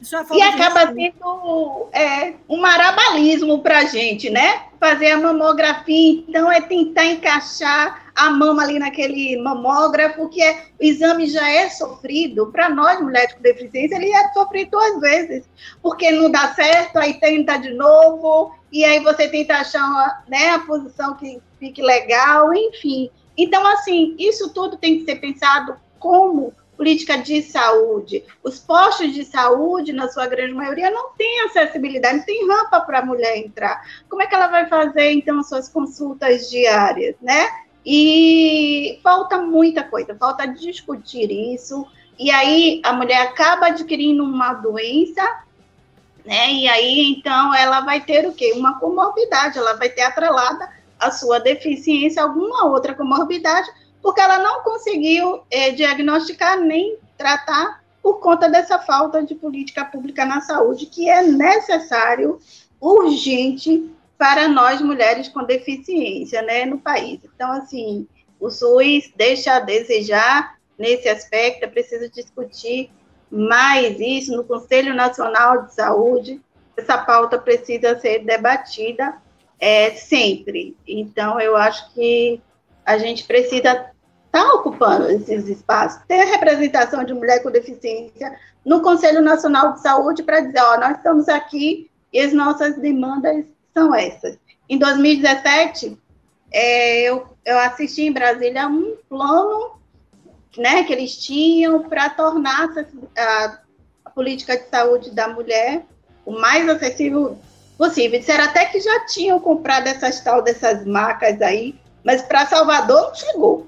É e acaba sendo é, um marabalismo para a gente, né? Fazer a mamografia, então, é tentar encaixar a mama ali naquele mamógrafo, que é, o exame já é sofrido. Para nós, mulheres com deficiência, ele é sofrido duas vezes, porque não dá certo, aí tenta de novo, e aí você tenta achar uma, né, a posição que fique legal, enfim. Então, assim, isso tudo tem que ser pensado como política de saúde. Os postos de saúde, na sua grande maioria, não têm acessibilidade, não tem rampa para a mulher entrar. Como é que ela vai fazer, então, suas consultas diárias, né? E falta muita coisa, falta discutir isso. E aí a mulher acaba adquirindo uma doença, né? E aí, então, ela vai ter o quê? Uma comorbidade, ela vai ter atrelada a sua deficiência, alguma outra comorbidade, porque ela não conseguiu é, diagnosticar nem tratar por conta dessa falta de política pública na saúde, que é necessário, urgente, para nós mulheres com deficiência né, no país. Então, assim, o SUS deixa a desejar nesse aspecto, é preciso discutir mais isso no Conselho Nacional de Saúde, essa pauta precisa ser debatida é, sempre. Então, eu acho que a gente precisa estar tá ocupando esses espaços, ter representação de mulher com deficiência no Conselho Nacional de Saúde para dizer, ó, nós estamos aqui e as nossas demandas são essas. Em 2017, é, eu, eu assisti em Brasília um plano né, que eles tinham para tornar a, a, política de saúde da mulher o mais acessível possível. Disseram até que já tinham comprado essas tal dessas marcas aí mas para Salvador não chegou.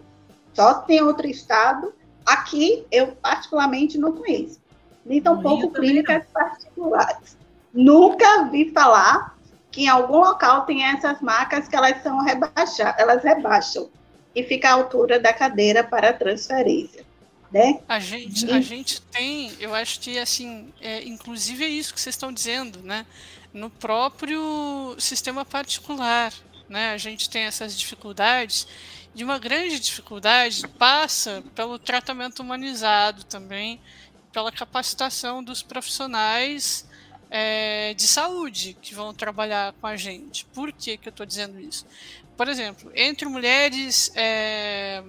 Só tem outro estado. Aqui, eu particularmente não conheço. Nem tampouco clínicas particulares. Nunca vi falar que em algum local tem essas marcas que elas são rebaixadas, elas rebaixam e fica à altura da cadeira para transferência. Né? A gente, e... a gente tem, eu acho que assim, é, inclusive é isso que vocês estão dizendo, né? No próprio sistema particular né, a gente tem essas dificuldades, e uma grande dificuldade passa pelo tratamento humanizado também, pela capacitação dos profissionais é, de saúde que vão trabalhar com a gente. Por que, que eu estou dizendo isso? Por exemplo, entre mulheres é,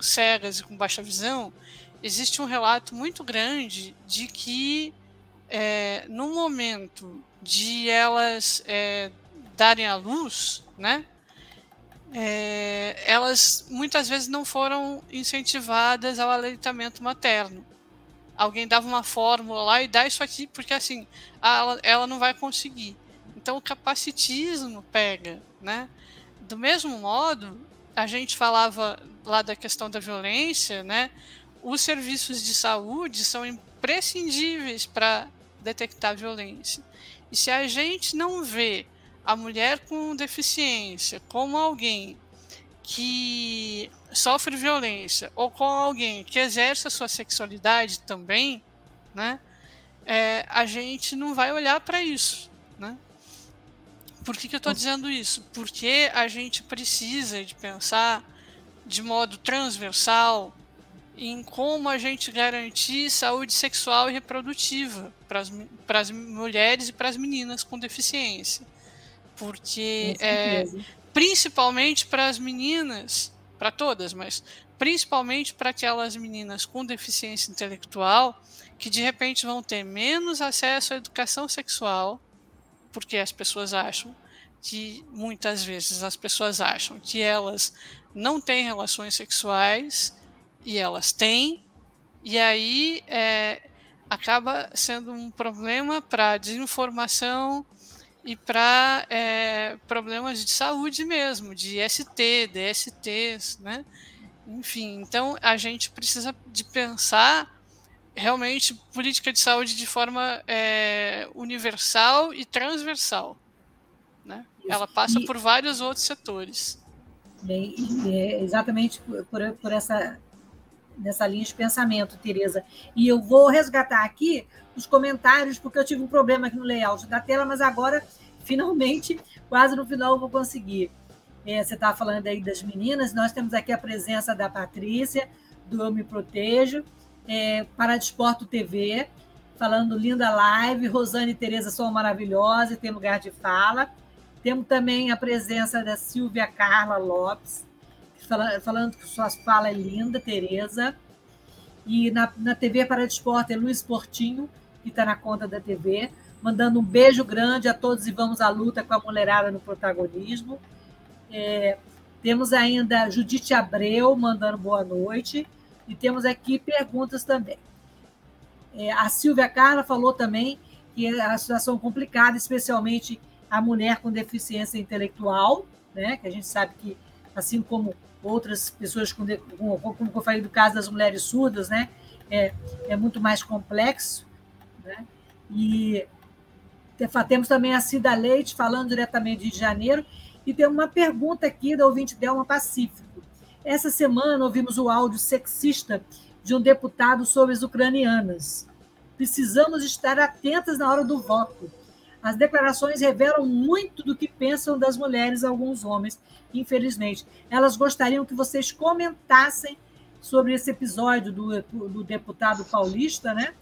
cegas e com baixa visão, existe um relato muito grande de que é, no momento de elas é, darem à luz, né? É, elas muitas vezes não foram incentivadas ao aleitamento materno. Alguém dava uma fórmula lá e dá isso aqui, porque assim, ela, ela não vai conseguir. Então o capacitismo pega, né? Do mesmo modo, a gente falava lá da questão da violência, né? Os serviços de saúde são imprescindíveis para detectar violência. E se a gente não vê a mulher com deficiência como alguém que sofre violência ou com alguém que exerce a sua sexualidade também, né, é, a gente não vai olhar para isso, né? Por que, que eu estou dizendo isso? Porque a gente precisa de pensar de modo transversal em como a gente garantir saúde sexual e reprodutiva para as mulheres e para as meninas com deficiência porque é, principalmente para as meninas, para todas, mas principalmente para aquelas meninas com deficiência intelectual que de repente vão ter menos acesso à educação sexual, porque as pessoas acham que muitas vezes as pessoas acham que elas não têm relações sexuais e elas têm, e aí é, acaba sendo um problema para desinformação e para é, problemas de saúde mesmo, de ST, DSTs, né? Enfim, então a gente precisa de pensar realmente política de saúde de forma é, universal e transversal. Né? Ela passa e, por vários outros setores. Bem, é exatamente por, por essa nessa linha de pensamento, Tereza. E eu vou resgatar aqui os comentários, porque eu tive um problema aqui no layout da tela, mas agora, finalmente, quase no final, eu vou conseguir. É, você estava falando aí das meninas, nós temos aqui a presença da Patrícia, do Eu Me Protejo, é, para Desporto TV, falando linda live, Rosane e Tereza são maravilhosas e tem lugar de fala. Temos também a presença da Silvia Carla Lopes, falando que sua fala é linda, Tereza. E na, na TV para Desporto é Luiz Portinho, que está na conta da TV, mandando um beijo grande a todos e vamos à luta com a mulherada no protagonismo. É, temos ainda Judite Abreu mandando boa noite. E temos aqui perguntas também. É, a Silvia Carla falou também que é a situação complicada, especialmente a mulher com deficiência intelectual, né? que a gente sabe que, assim como outras pessoas com, com como eu falei do caso das mulheres surdas, né? é, é muito mais complexo. Né? E temos também a Cida Leite falando diretamente de Rio de Janeiro, e tem uma pergunta aqui da ouvinte Delma Pacífico. Essa semana ouvimos o áudio sexista de um deputado sobre as ucranianas. Precisamos estar atentas na hora do voto. As declarações revelam muito do que pensam das mulheres alguns homens, infelizmente. Elas gostariam que vocês comentassem sobre esse episódio do, do deputado paulista, né?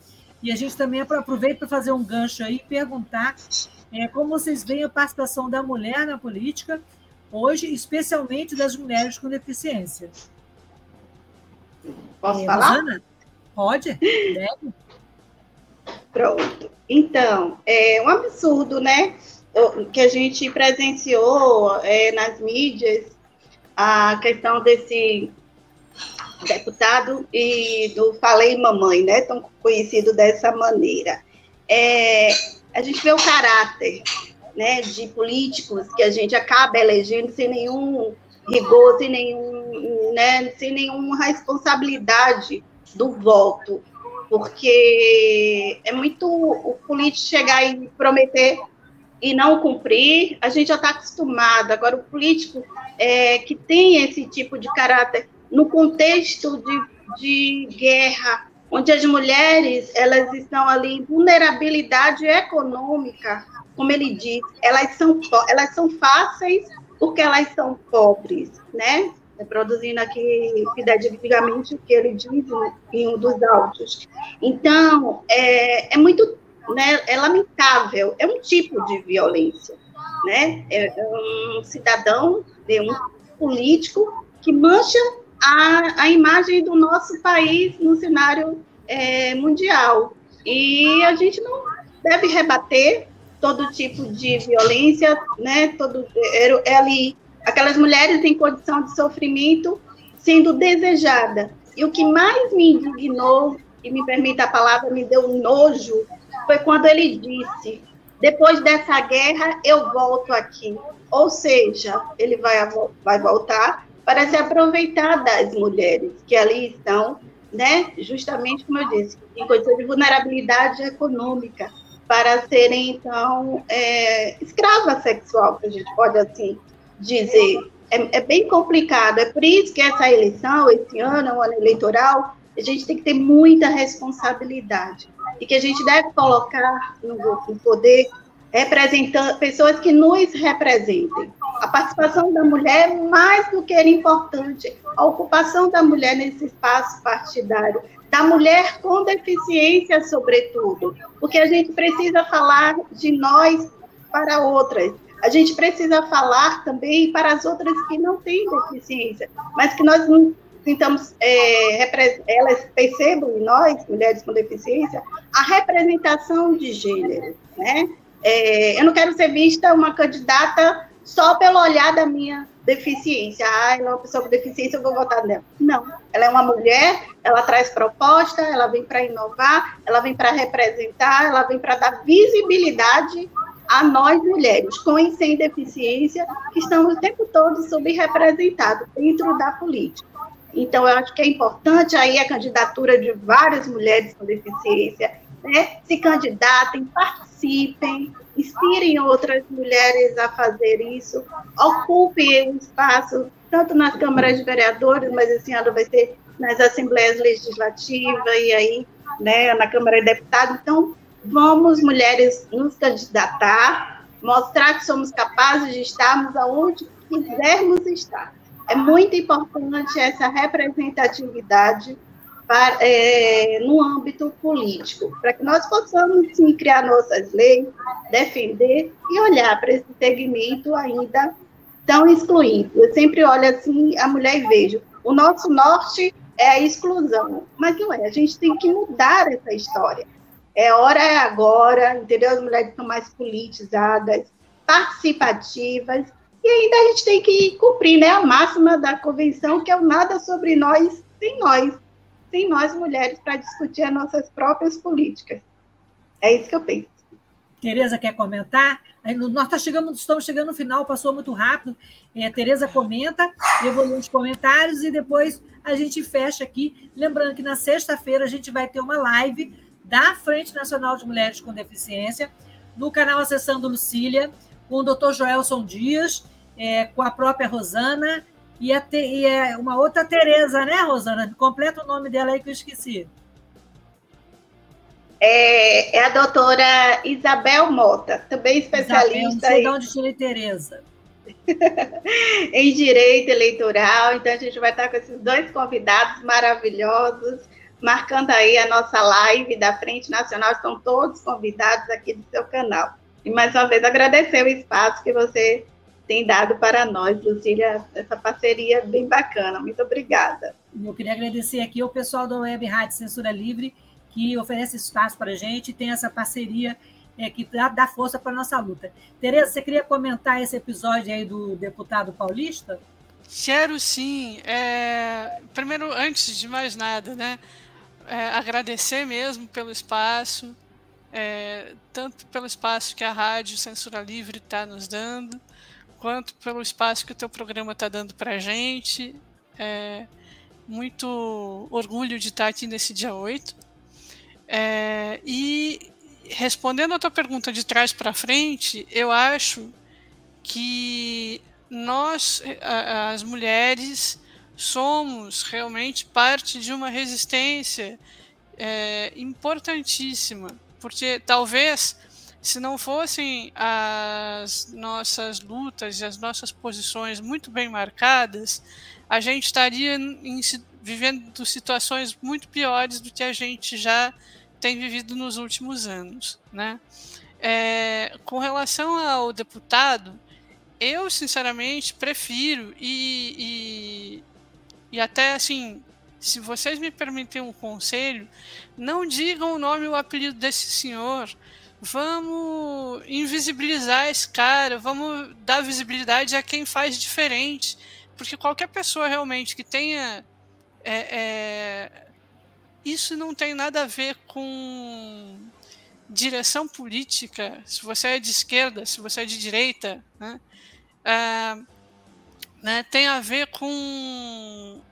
E a gente também aproveita para fazer um gancho aí e perguntar é, como vocês veem a participação da mulher na política hoje, especialmente das mulheres com deficiência. Posso é, falar? Rosana? Pode? Deve. <laughs> Pronto. Então, é um absurdo, né? Que a gente presenciou é, nas mídias a questão desse deputado e do Falei Mamãe, né? Tão conhecido dessa maneira. É, a gente vê o caráter né, de políticos que a gente acaba elegendo sem nenhum rigor, sem, nenhum, né, sem nenhuma responsabilidade do voto, porque é muito o político chegar e prometer e não cumprir, a gente já está acostumado. Agora, o político é, que tem esse tipo de caráter no contexto de, de guerra, onde as mulheres elas estão ali em vulnerabilidade econômica, como ele diz, elas são, elas são fáceis porque elas são pobres, né? Reproduzindo aqui fidedigamente o que ele diz em um dos áudios. Então, é, é muito, né, é lamentável, é um tipo de violência, né? É um cidadão, é um político que mancha a, a imagem do nosso país no cenário é, mundial. E a gente não deve rebater todo tipo de violência, né? Todo é, é ali aquelas mulheres em condição de sofrimento sendo desejada. E o que mais me indignou e me permita a palavra, me deu nojo, foi quando ele disse: depois dessa guerra eu volto aqui. Ou seja, ele vai, vai voltar para se aproveitar das mulheres que ali estão, né? Justamente como eu disse, em condição de vulnerabilidade econômica para serem, então, é, escrava sexual, que a gente pode assim dizer. É, é, bem complicado. É por isso que essa eleição, esse ano, um ano eleitoral, a gente tem que ter muita responsabilidade. E que a gente deve colocar no, no poder representando pessoas que nos representem. A participação da mulher é mais do que importante. A ocupação da mulher nesse espaço partidário da mulher com deficiência, sobretudo, porque a gente precisa falar de nós para outras. A gente precisa falar também para as outras que não têm deficiência, mas que nós não tentamos, é, elas percebam em nós, mulheres com deficiência, a representação de gênero, né? É, eu não quero ser vista uma candidata só pelo olhar da minha deficiência. Ah, ela é uma pessoa com deficiência, eu vou votar nela. Não. Ela é uma mulher, ela traz proposta, ela vem para inovar, ela vem para representar, ela vem para dar visibilidade a nós mulheres com e sem deficiência, que estamos o tempo todo subrepresentados dentro da política. Então, eu acho que é importante aí a candidatura de várias mulheres com deficiência, né? se candidatem, participem, inspirem outras mulheres a fazer isso, ocupem um espaço, tanto nas câmaras de vereadores, mas esse ano vai ser nas assembleias legislativas e aí, né, na Câmara de Deputados. Então, vamos, mulheres, nos candidatar, mostrar que somos capazes de estarmos aonde quisermos estar. É muito importante essa representatividade para, é, no âmbito político, para que nós possamos sim criar nossas leis, defender e olhar para esse segmento ainda tão excluído. Eu sempre olho assim a mulher e vejo, o nosso norte é a exclusão, mas não é, a gente tem que mudar essa história. É hora é agora, entendeu? As mulheres são mais politizadas, participativas, e ainda a gente tem que cumprir né, a máxima da convenção, que é o nada sobre nós sem nós sem nós mulheres para discutir as nossas próprias políticas. É isso que eu penso. Tereza quer comentar? Nós tá chegando, estamos chegando no final, passou muito rápido. É, Tereza comenta, eu vou ler os comentários e depois a gente fecha aqui. Lembrando que na sexta-feira a gente vai ter uma live da Frente Nacional de Mulheres com Deficiência, no canal Acessando Lucília, com o Dr. Joelson Dias, é, com a própria Rosana e, a te, e é uma outra Tereza, né, Rosana? Completa o nome dela aí que eu esqueci. É, é a doutora Isabel Mota, também especialista. Isabel, não sei em... de onde tirei Tereza. <laughs> em direito eleitoral. Então, a gente vai estar com esses dois convidados maravilhosos, marcando aí a nossa live da Frente Nacional. Estão todos convidados aqui do seu canal. E mais uma vez agradecer o espaço que você tem dado para nós, Lucília, essa parceria bem bacana. Muito obrigada. Eu queria agradecer aqui ao pessoal da Web Rádio Censura Livre, que oferece espaço para a gente e tem essa parceria é, que dá, dá força para a nossa luta. Tereza, você queria comentar esse episódio aí do deputado paulista? Quero sim. É, primeiro, antes de mais nada, né? É, agradecer mesmo pelo espaço, é, tanto pelo espaço que a Rádio Censura Livre está nos dando, quanto pelo espaço que o teu programa está dando para a gente. É, muito orgulho de estar aqui nesse dia 8. É, e respondendo a tua pergunta de trás para frente, eu acho que nós, as mulheres, somos realmente parte de uma resistência é, importantíssima, porque talvez se não fossem as nossas lutas e as nossas posições muito bem marcadas, a gente estaria em, vivendo situações muito piores do que a gente já tem vivido nos últimos anos, né? É, com relação ao deputado, eu sinceramente prefiro e, e, até assim, se vocês me permitem um conselho, não digam o nome e o apelido desse senhor, vamos invisibilizar esse cara, vamos dar visibilidade a quem faz diferente. Porque qualquer pessoa realmente que tenha. É, é, isso não tem nada a ver com direção política, se você é de esquerda, se você é de direita, né? É, né, tem a ver com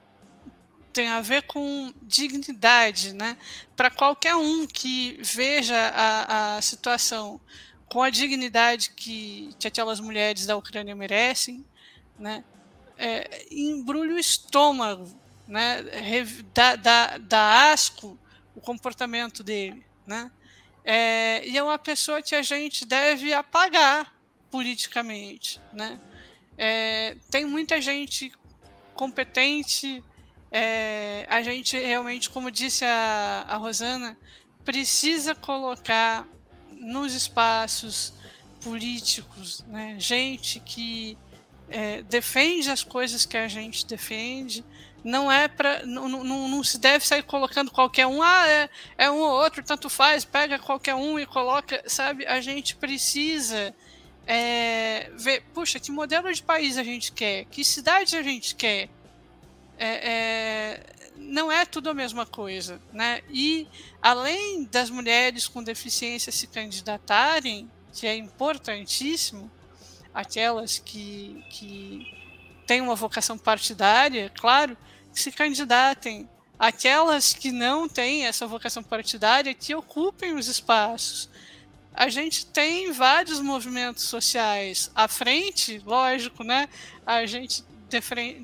tem a ver com dignidade, né? Para qualquer um que veja a, a situação com a dignidade que, que aquelas mulheres da Ucrânia merecem, né? É, embrulha o estômago, né? Dá, dá, dá asco o comportamento dele, né? É, e é uma pessoa que a gente deve apagar politicamente, né? É, tem muita gente competente é, a gente realmente, como disse a, a Rosana, precisa colocar nos espaços políticos, né? gente que é, defende as coisas que a gente defende. Não é para não, não, não, se deve sair colocando qualquer um, ah, é, é um ou outro, tanto faz, pega qualquer um e coloca, sabe? A gente precisa é, ver, puxa, que modelo de país a gente quer, que cidade a gente quer. É, é, não é tudo a mesma coisa, né? E além das mulheres com deficiência se candidatarem, que é importantíssimo, aquelas que, que têm uma vocação partidária, claro, que se candidatem. Aquelas que não têm essa vocação partidária, que ocupem os espaços. A gente tem vários movimentos sociais à frente, lógico, né? A gente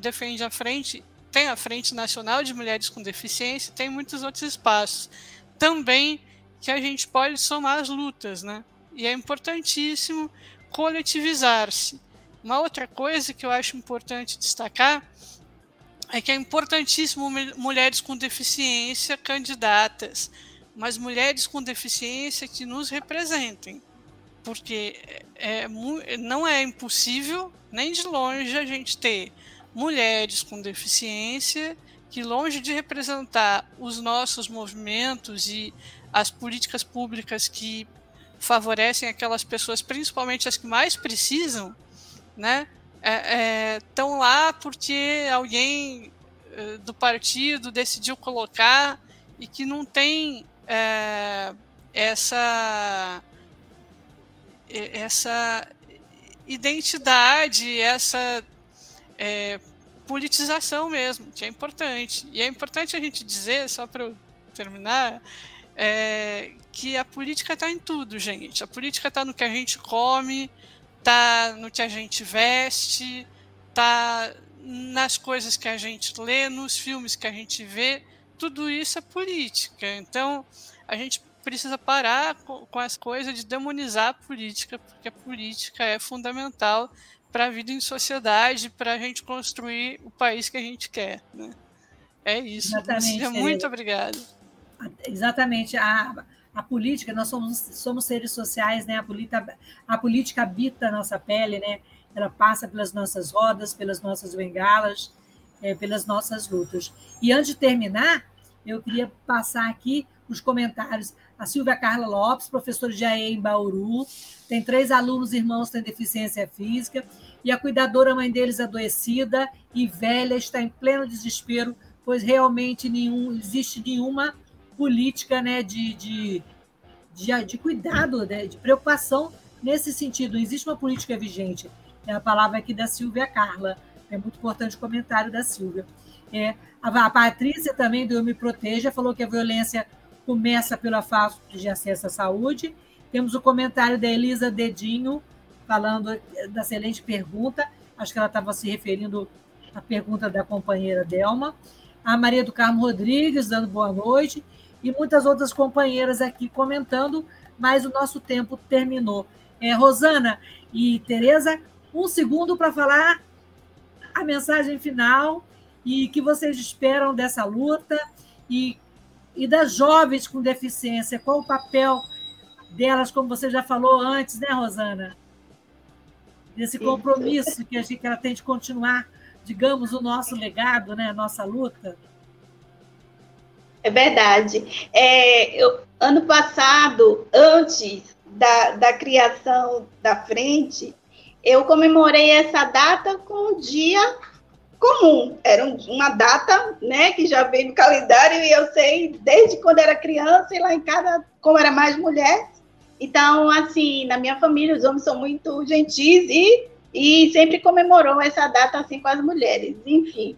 defende a frente, tem a Frente Nacional de Mulheres com Deficiência, tem muitos outros espaços. Também que a gente pode somar as lutas, né? E é importantíssimo coletivizar-se. Uma outra coisa que eu acho importante destacar é que é importantíssimo mulheres com deficiência candidatas, mas mulheres com deficiência que nos representem, porque é, é, não é impossível nem de longe a gente ter mulheres com deficiência que, longe de representar os nossos movimentos e as políticas públicas que favorecem aquelas pessoas, principalmente as que mais precisam, né? Estão é, é, lá porque alguém é, do partido decidiu colocar e que não tem é, essa essa identidade, essa é, politização mesmo, que é importante. E é importante a gente dizer, só para terminar, é, que a política está em tudo, gente. A política está no que a gente come, está no que a gente veste, está nas coisas que a gente lê, nos filmes que a gente vê. Tudo isso é política. Então, a gente precisa parar com, com as coisas de demonizar a política, porque a política é fundamental para a vida em sociedade, para a gente construir o país que a gente quer. Né? É isso. Exatamente. Muito obrigada. Exatamente. A, a política, nós somos, somos seres sociais, né? A política, a política habita a nossa pele, né? Ela passa pelas nossas rodas, pelas nossas bengalas, é, pelas nossas lutas. E antes de terminar, eu queria passar aqui os comentários. A Silvia Carla Lopes, professora de AE em Bauru, tem três alunos irmãos que têm deficiência física, e a cuidadora mãe deles adoecida e velha está em pleno desespero, pois realmente nenhum, existe nenhuma política né, de, de, de, de cuidado, né, de preocupação nesse sentido. Não existe uma política vigente. É a palavra aqui da Silvia Carla. É muito importante o comentário da Silvia. É, a, Patrícia também do Eu Me Proteja falou que a violência começa pela falta de acesso à saúde. Temos o comentário da Elisa Dedinho, falando da excelente pergunta. Acho que ela estava se referindo à pergunta da companheira Delma. A Maria do Carmo Rodrigues, dando boa noite e muitas outras companheiras aqui comentando, mas o nosso tempo terminou. É, Rosana e Tereza, um segundo para falar a mensagem final e que vocês esperam dessa luta e, e das jovens com deficiência, qual o papel delas, como você já falou antes, né, Rosana? Desse compromisso que a gente que ela tem de continuar, digamos, o nosso legado, né, a nossa luta. É verdade. É, eu, ano passado, antes da, da criação da frente, eu comemorei essa data com um dia comum. Era uma data né, que já veio no calendário e eu sei desde quando era criança e lá em casa, como era mais mulher. Então, assim, na minha família, os homens são muito gentis e, e sempre comemorou essa data assim com as mulheres, enfim.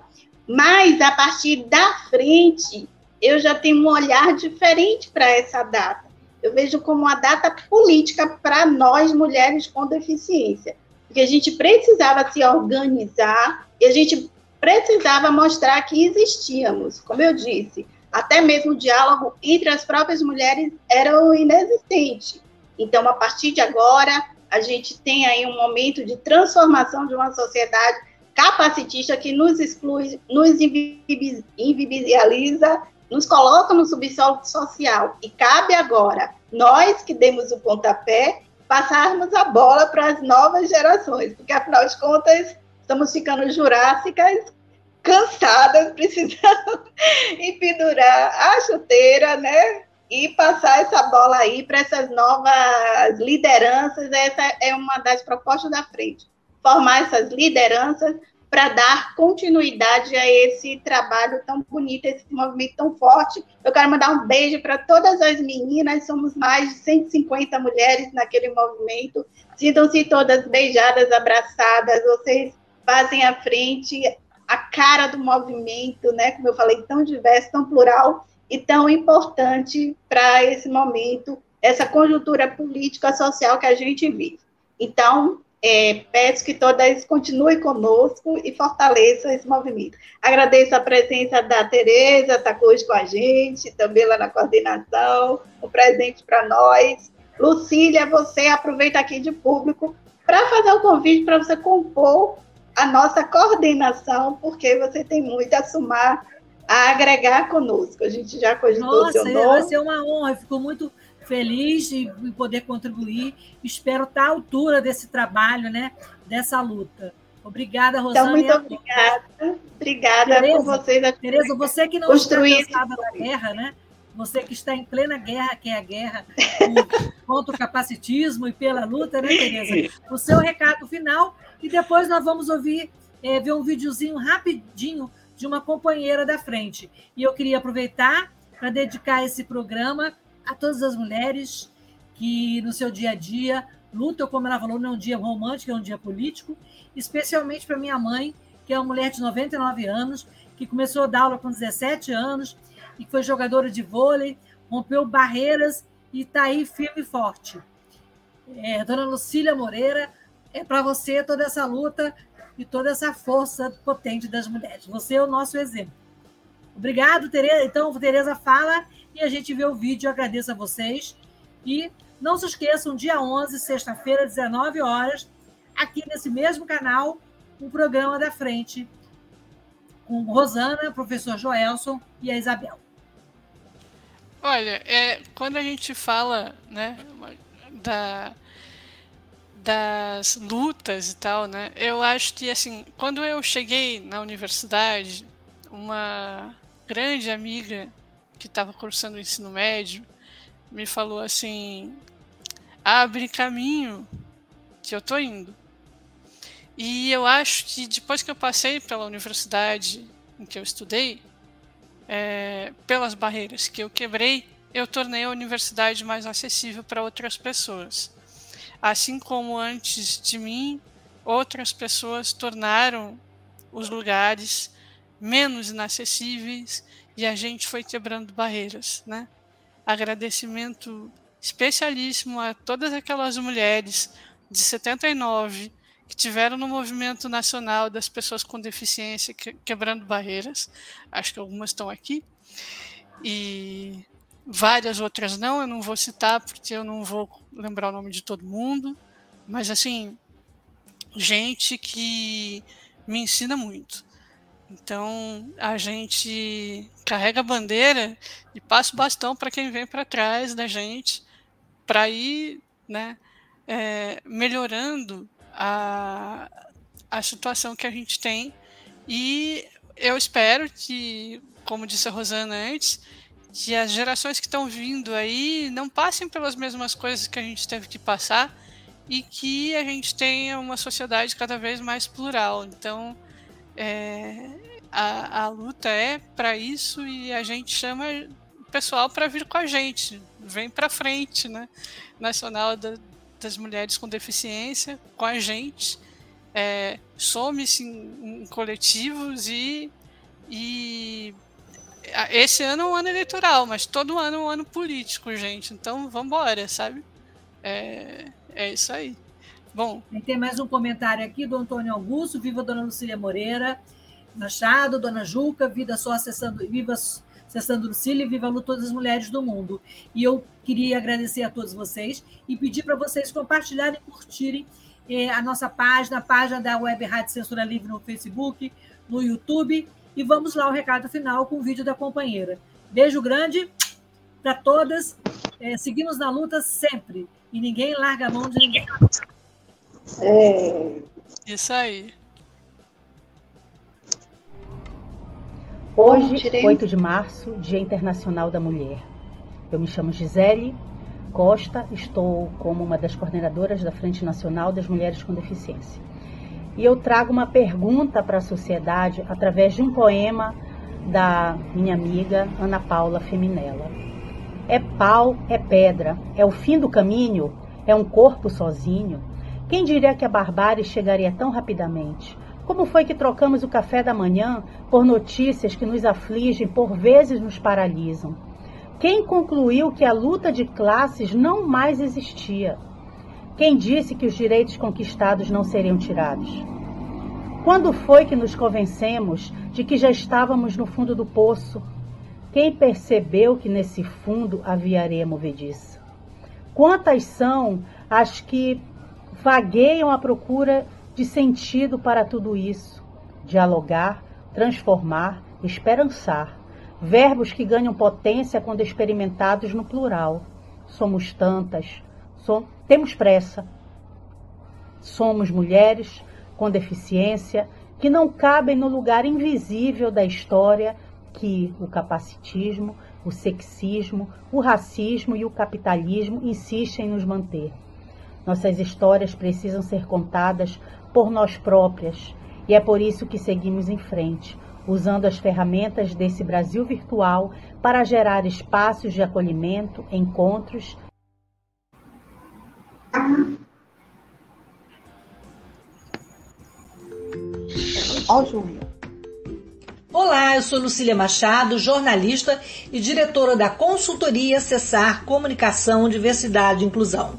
Mas a partir da frente, eu já tenho um olhar diferente para essa data. Eu vejo como uma data política para nós, mulheres com deficiência. Porque a gente precisava se organizar e a gente precisava mostrar que existíamos. Como eu disse, até mesmo o diálogo entre as próprias mulheres era inexistente. Então, a partir de agora, a gente tem aí um momento de transformação de uma sociedade capacitista que nos exclui, nos invisibiliza nos coloca no subsolo social. E cabe agora nós que demos o pontapé passarmos a bola para as novas gerações, porque afinal de contas estamos ficando jurássicas, cansadas, <laughs> precisando empendurar a chuteira, né? E passar essa bola aí para essas novas lideranças. Essa é uma das propostas da frente. Formar essas lideranças para dar continuidade a esse trabalho tão bonito, esse movimento tão forte. Eu quero mandar um beijo para todas as meninas, somos mais de 150 mulheres naquele movimento. Sintam-se todas beijadas, abraçadas, vocês fazem à frente a cara do movimento, né? Como eu falei, tão diverso, tão plural e tão importante para esse momento, essa conjuntura política social que a gente vive. Então, é, peço que todas continuem conosco e fortaleçam esse movimento. Agradeço a presença da Tereza, está hoje com a gente, também lá na coordenação, um presente para nós. Lucília, você aproveita aqui de público para fazer o um convite para você compor a nossa coordenação, porque você tem muito a somar, a agregar conosco. A gente já cogitou Nossa, seu nome. Vai ser uma honra, fico muito feliz de poder contribuir. Espero estar à altura desse trabalho, né? dessa luta. Obrigada, então, Rosana. Então, muito obrigada. Obrigada Tereza, por vocês. Tereza, você que não construir está cansada da guerra, né? Você que está em plena guerra, que é a guerra <laughs> contra o capacitismo e pela luta, né, Tereza? O seu recado final e depois nós vamos ouvir, é, ver um videozinho rapidinho de uma companheira da frente. E eu queria aproveitar para dedicar esse programa a todas as mulheres que no seu dia a dia lutam, como ela falou, não é um dia romântico, é um dia político, especialmente para minha mãe, que é uma mulher de 99 anos, que começou a dar aula com 17 anos e foi jogadora de vôlei, rompeu barreiras e está aí firme e forte. É, Dona Lucília Moreira, é para você toda essa luta e toda essa força potente das mulheres. Você é o nosso exemplo. Obrigado, Tereza. Então, Tereza fala e a gente vê o vídeo. Eu agradeço a vocês. E não se esqueçam, dia 11, sexta-feira, 19 horas, aqui nesse mesmo canal, o um programa da frente, com Rosana, professor Joelson e a Isabel. Olha, é, quando a gente fala né, da, das lutas e tal, né, eu acho que, assim, quando eu cheguei na universidade, uma grande amiga que estava cursando o ensino médio me falou assim: abre caminho, que eu tô indo. E eu acho que depois que eu passei pela universidade em que eu estudei, é, pelas barreiras que eu quebrei, eu tornei a universidade mais acessível para outras pessoas. Assim como antes de mim, outras pessoas tornaram os lugares menos inacessíveis e a gente foi quebrando barreiras, né? Agradecimento especialíssimo a todas aquelas mulheres de 79 que tiveram no movimento nacional das pessoas com deficiência quebrando barreiras. Acho que algumas estão aqui. E várias outras não, eu não vou citar porque eu não vou lembrar o nome de todo mundo, mas assim, gente que me ensina muito. Então a gente carrega a bandeira e passa o bastão para quem vem para trás da gente, para ir né, é, melhorando a, a situação que a gente tem. E eu espero que, como disse a Rosana antes, que as gerações que estão vindo aí não passem pelas mesmas coisas que a gente teve que passar e que a gente tenha uma sociedade cada vez mais plural. Então, é, a, a luta é para isso e a gente chama o pessoal para vir com a gente, vem para frente, né? Nacional da, das Mulheres com Deficiência, com a gente, é, some-se em, em, coletivos e, e esse ano é um ano eleitoral, mas todo ano é um ano político, gente. Então vamos embora, sabe? É, é isso aí. Bom. Tem mais um comentário aqui do Antônio Augusto, viva Dona Lucília Moreira, Machado, Dona Juca, vida só acessando, viva acessando Lucília viva todas as mulheres do mundo. E eu queria agradecer a todos vocês e pedir para vocês compartilharem e curtirem eh, a nossa página, a página da Web Rádio Censura Livre no Facebook, no YouTube. E vamos lá o recado final com o vídeo da companheira. Beijo grande para todas. Eh, seguimos na luta sempre e ninguém larga a mão de ninguém. É. Isso aí. Hoje, 8 de março, Dia Internacional da Mulher. Eu me chamo Gisele Costa, estou como uma das coordenadoras da Frente Nacional das Mulheres com Deficiência. E eu trago uma pergunta para a sociedade através de um poema da minha amiga Ana Paula Feminella. É pau, é pedra, é o fim do caminho, é um corpo sozinho. Quem diria que a barbárie chegaria tão rapidamente? Como foi que trocamos o café da manhã por notícias que nos afligem, por vezes nos paralisam? Quem concluiu que a luta de classes não mais existia? Quem disse que os direitos conquistados não seriam tirados? Quando foi que nos convencemos de que já estávamos no fundo do poço? Quem percebeu que nesse fundo havia areia movediça? Quantas são as que vagueiam à procura de sentido para tudo isso? Dialogar, transformar, esperançar. Verbos que ganham potência quando experimentados no plural. Somos tantas, som temos pressa. Somos mulheres com deficiência que não cabem no lugar invisível da história que o capacitismo, o sexismo, o racismo e o capitalismo insistem em nos manter. Nossas histórias precisam ser contadas por nós próprias e é por isso que seguimos em frente, usando as ferramentas desse Brasil virtual para gerar espaços de acolhimento, encontros. Ó. Olá, eu sou Lucília Machado, jornalista e diretora da consultoria Acessar Comunicação, Diversidade e Inclusão.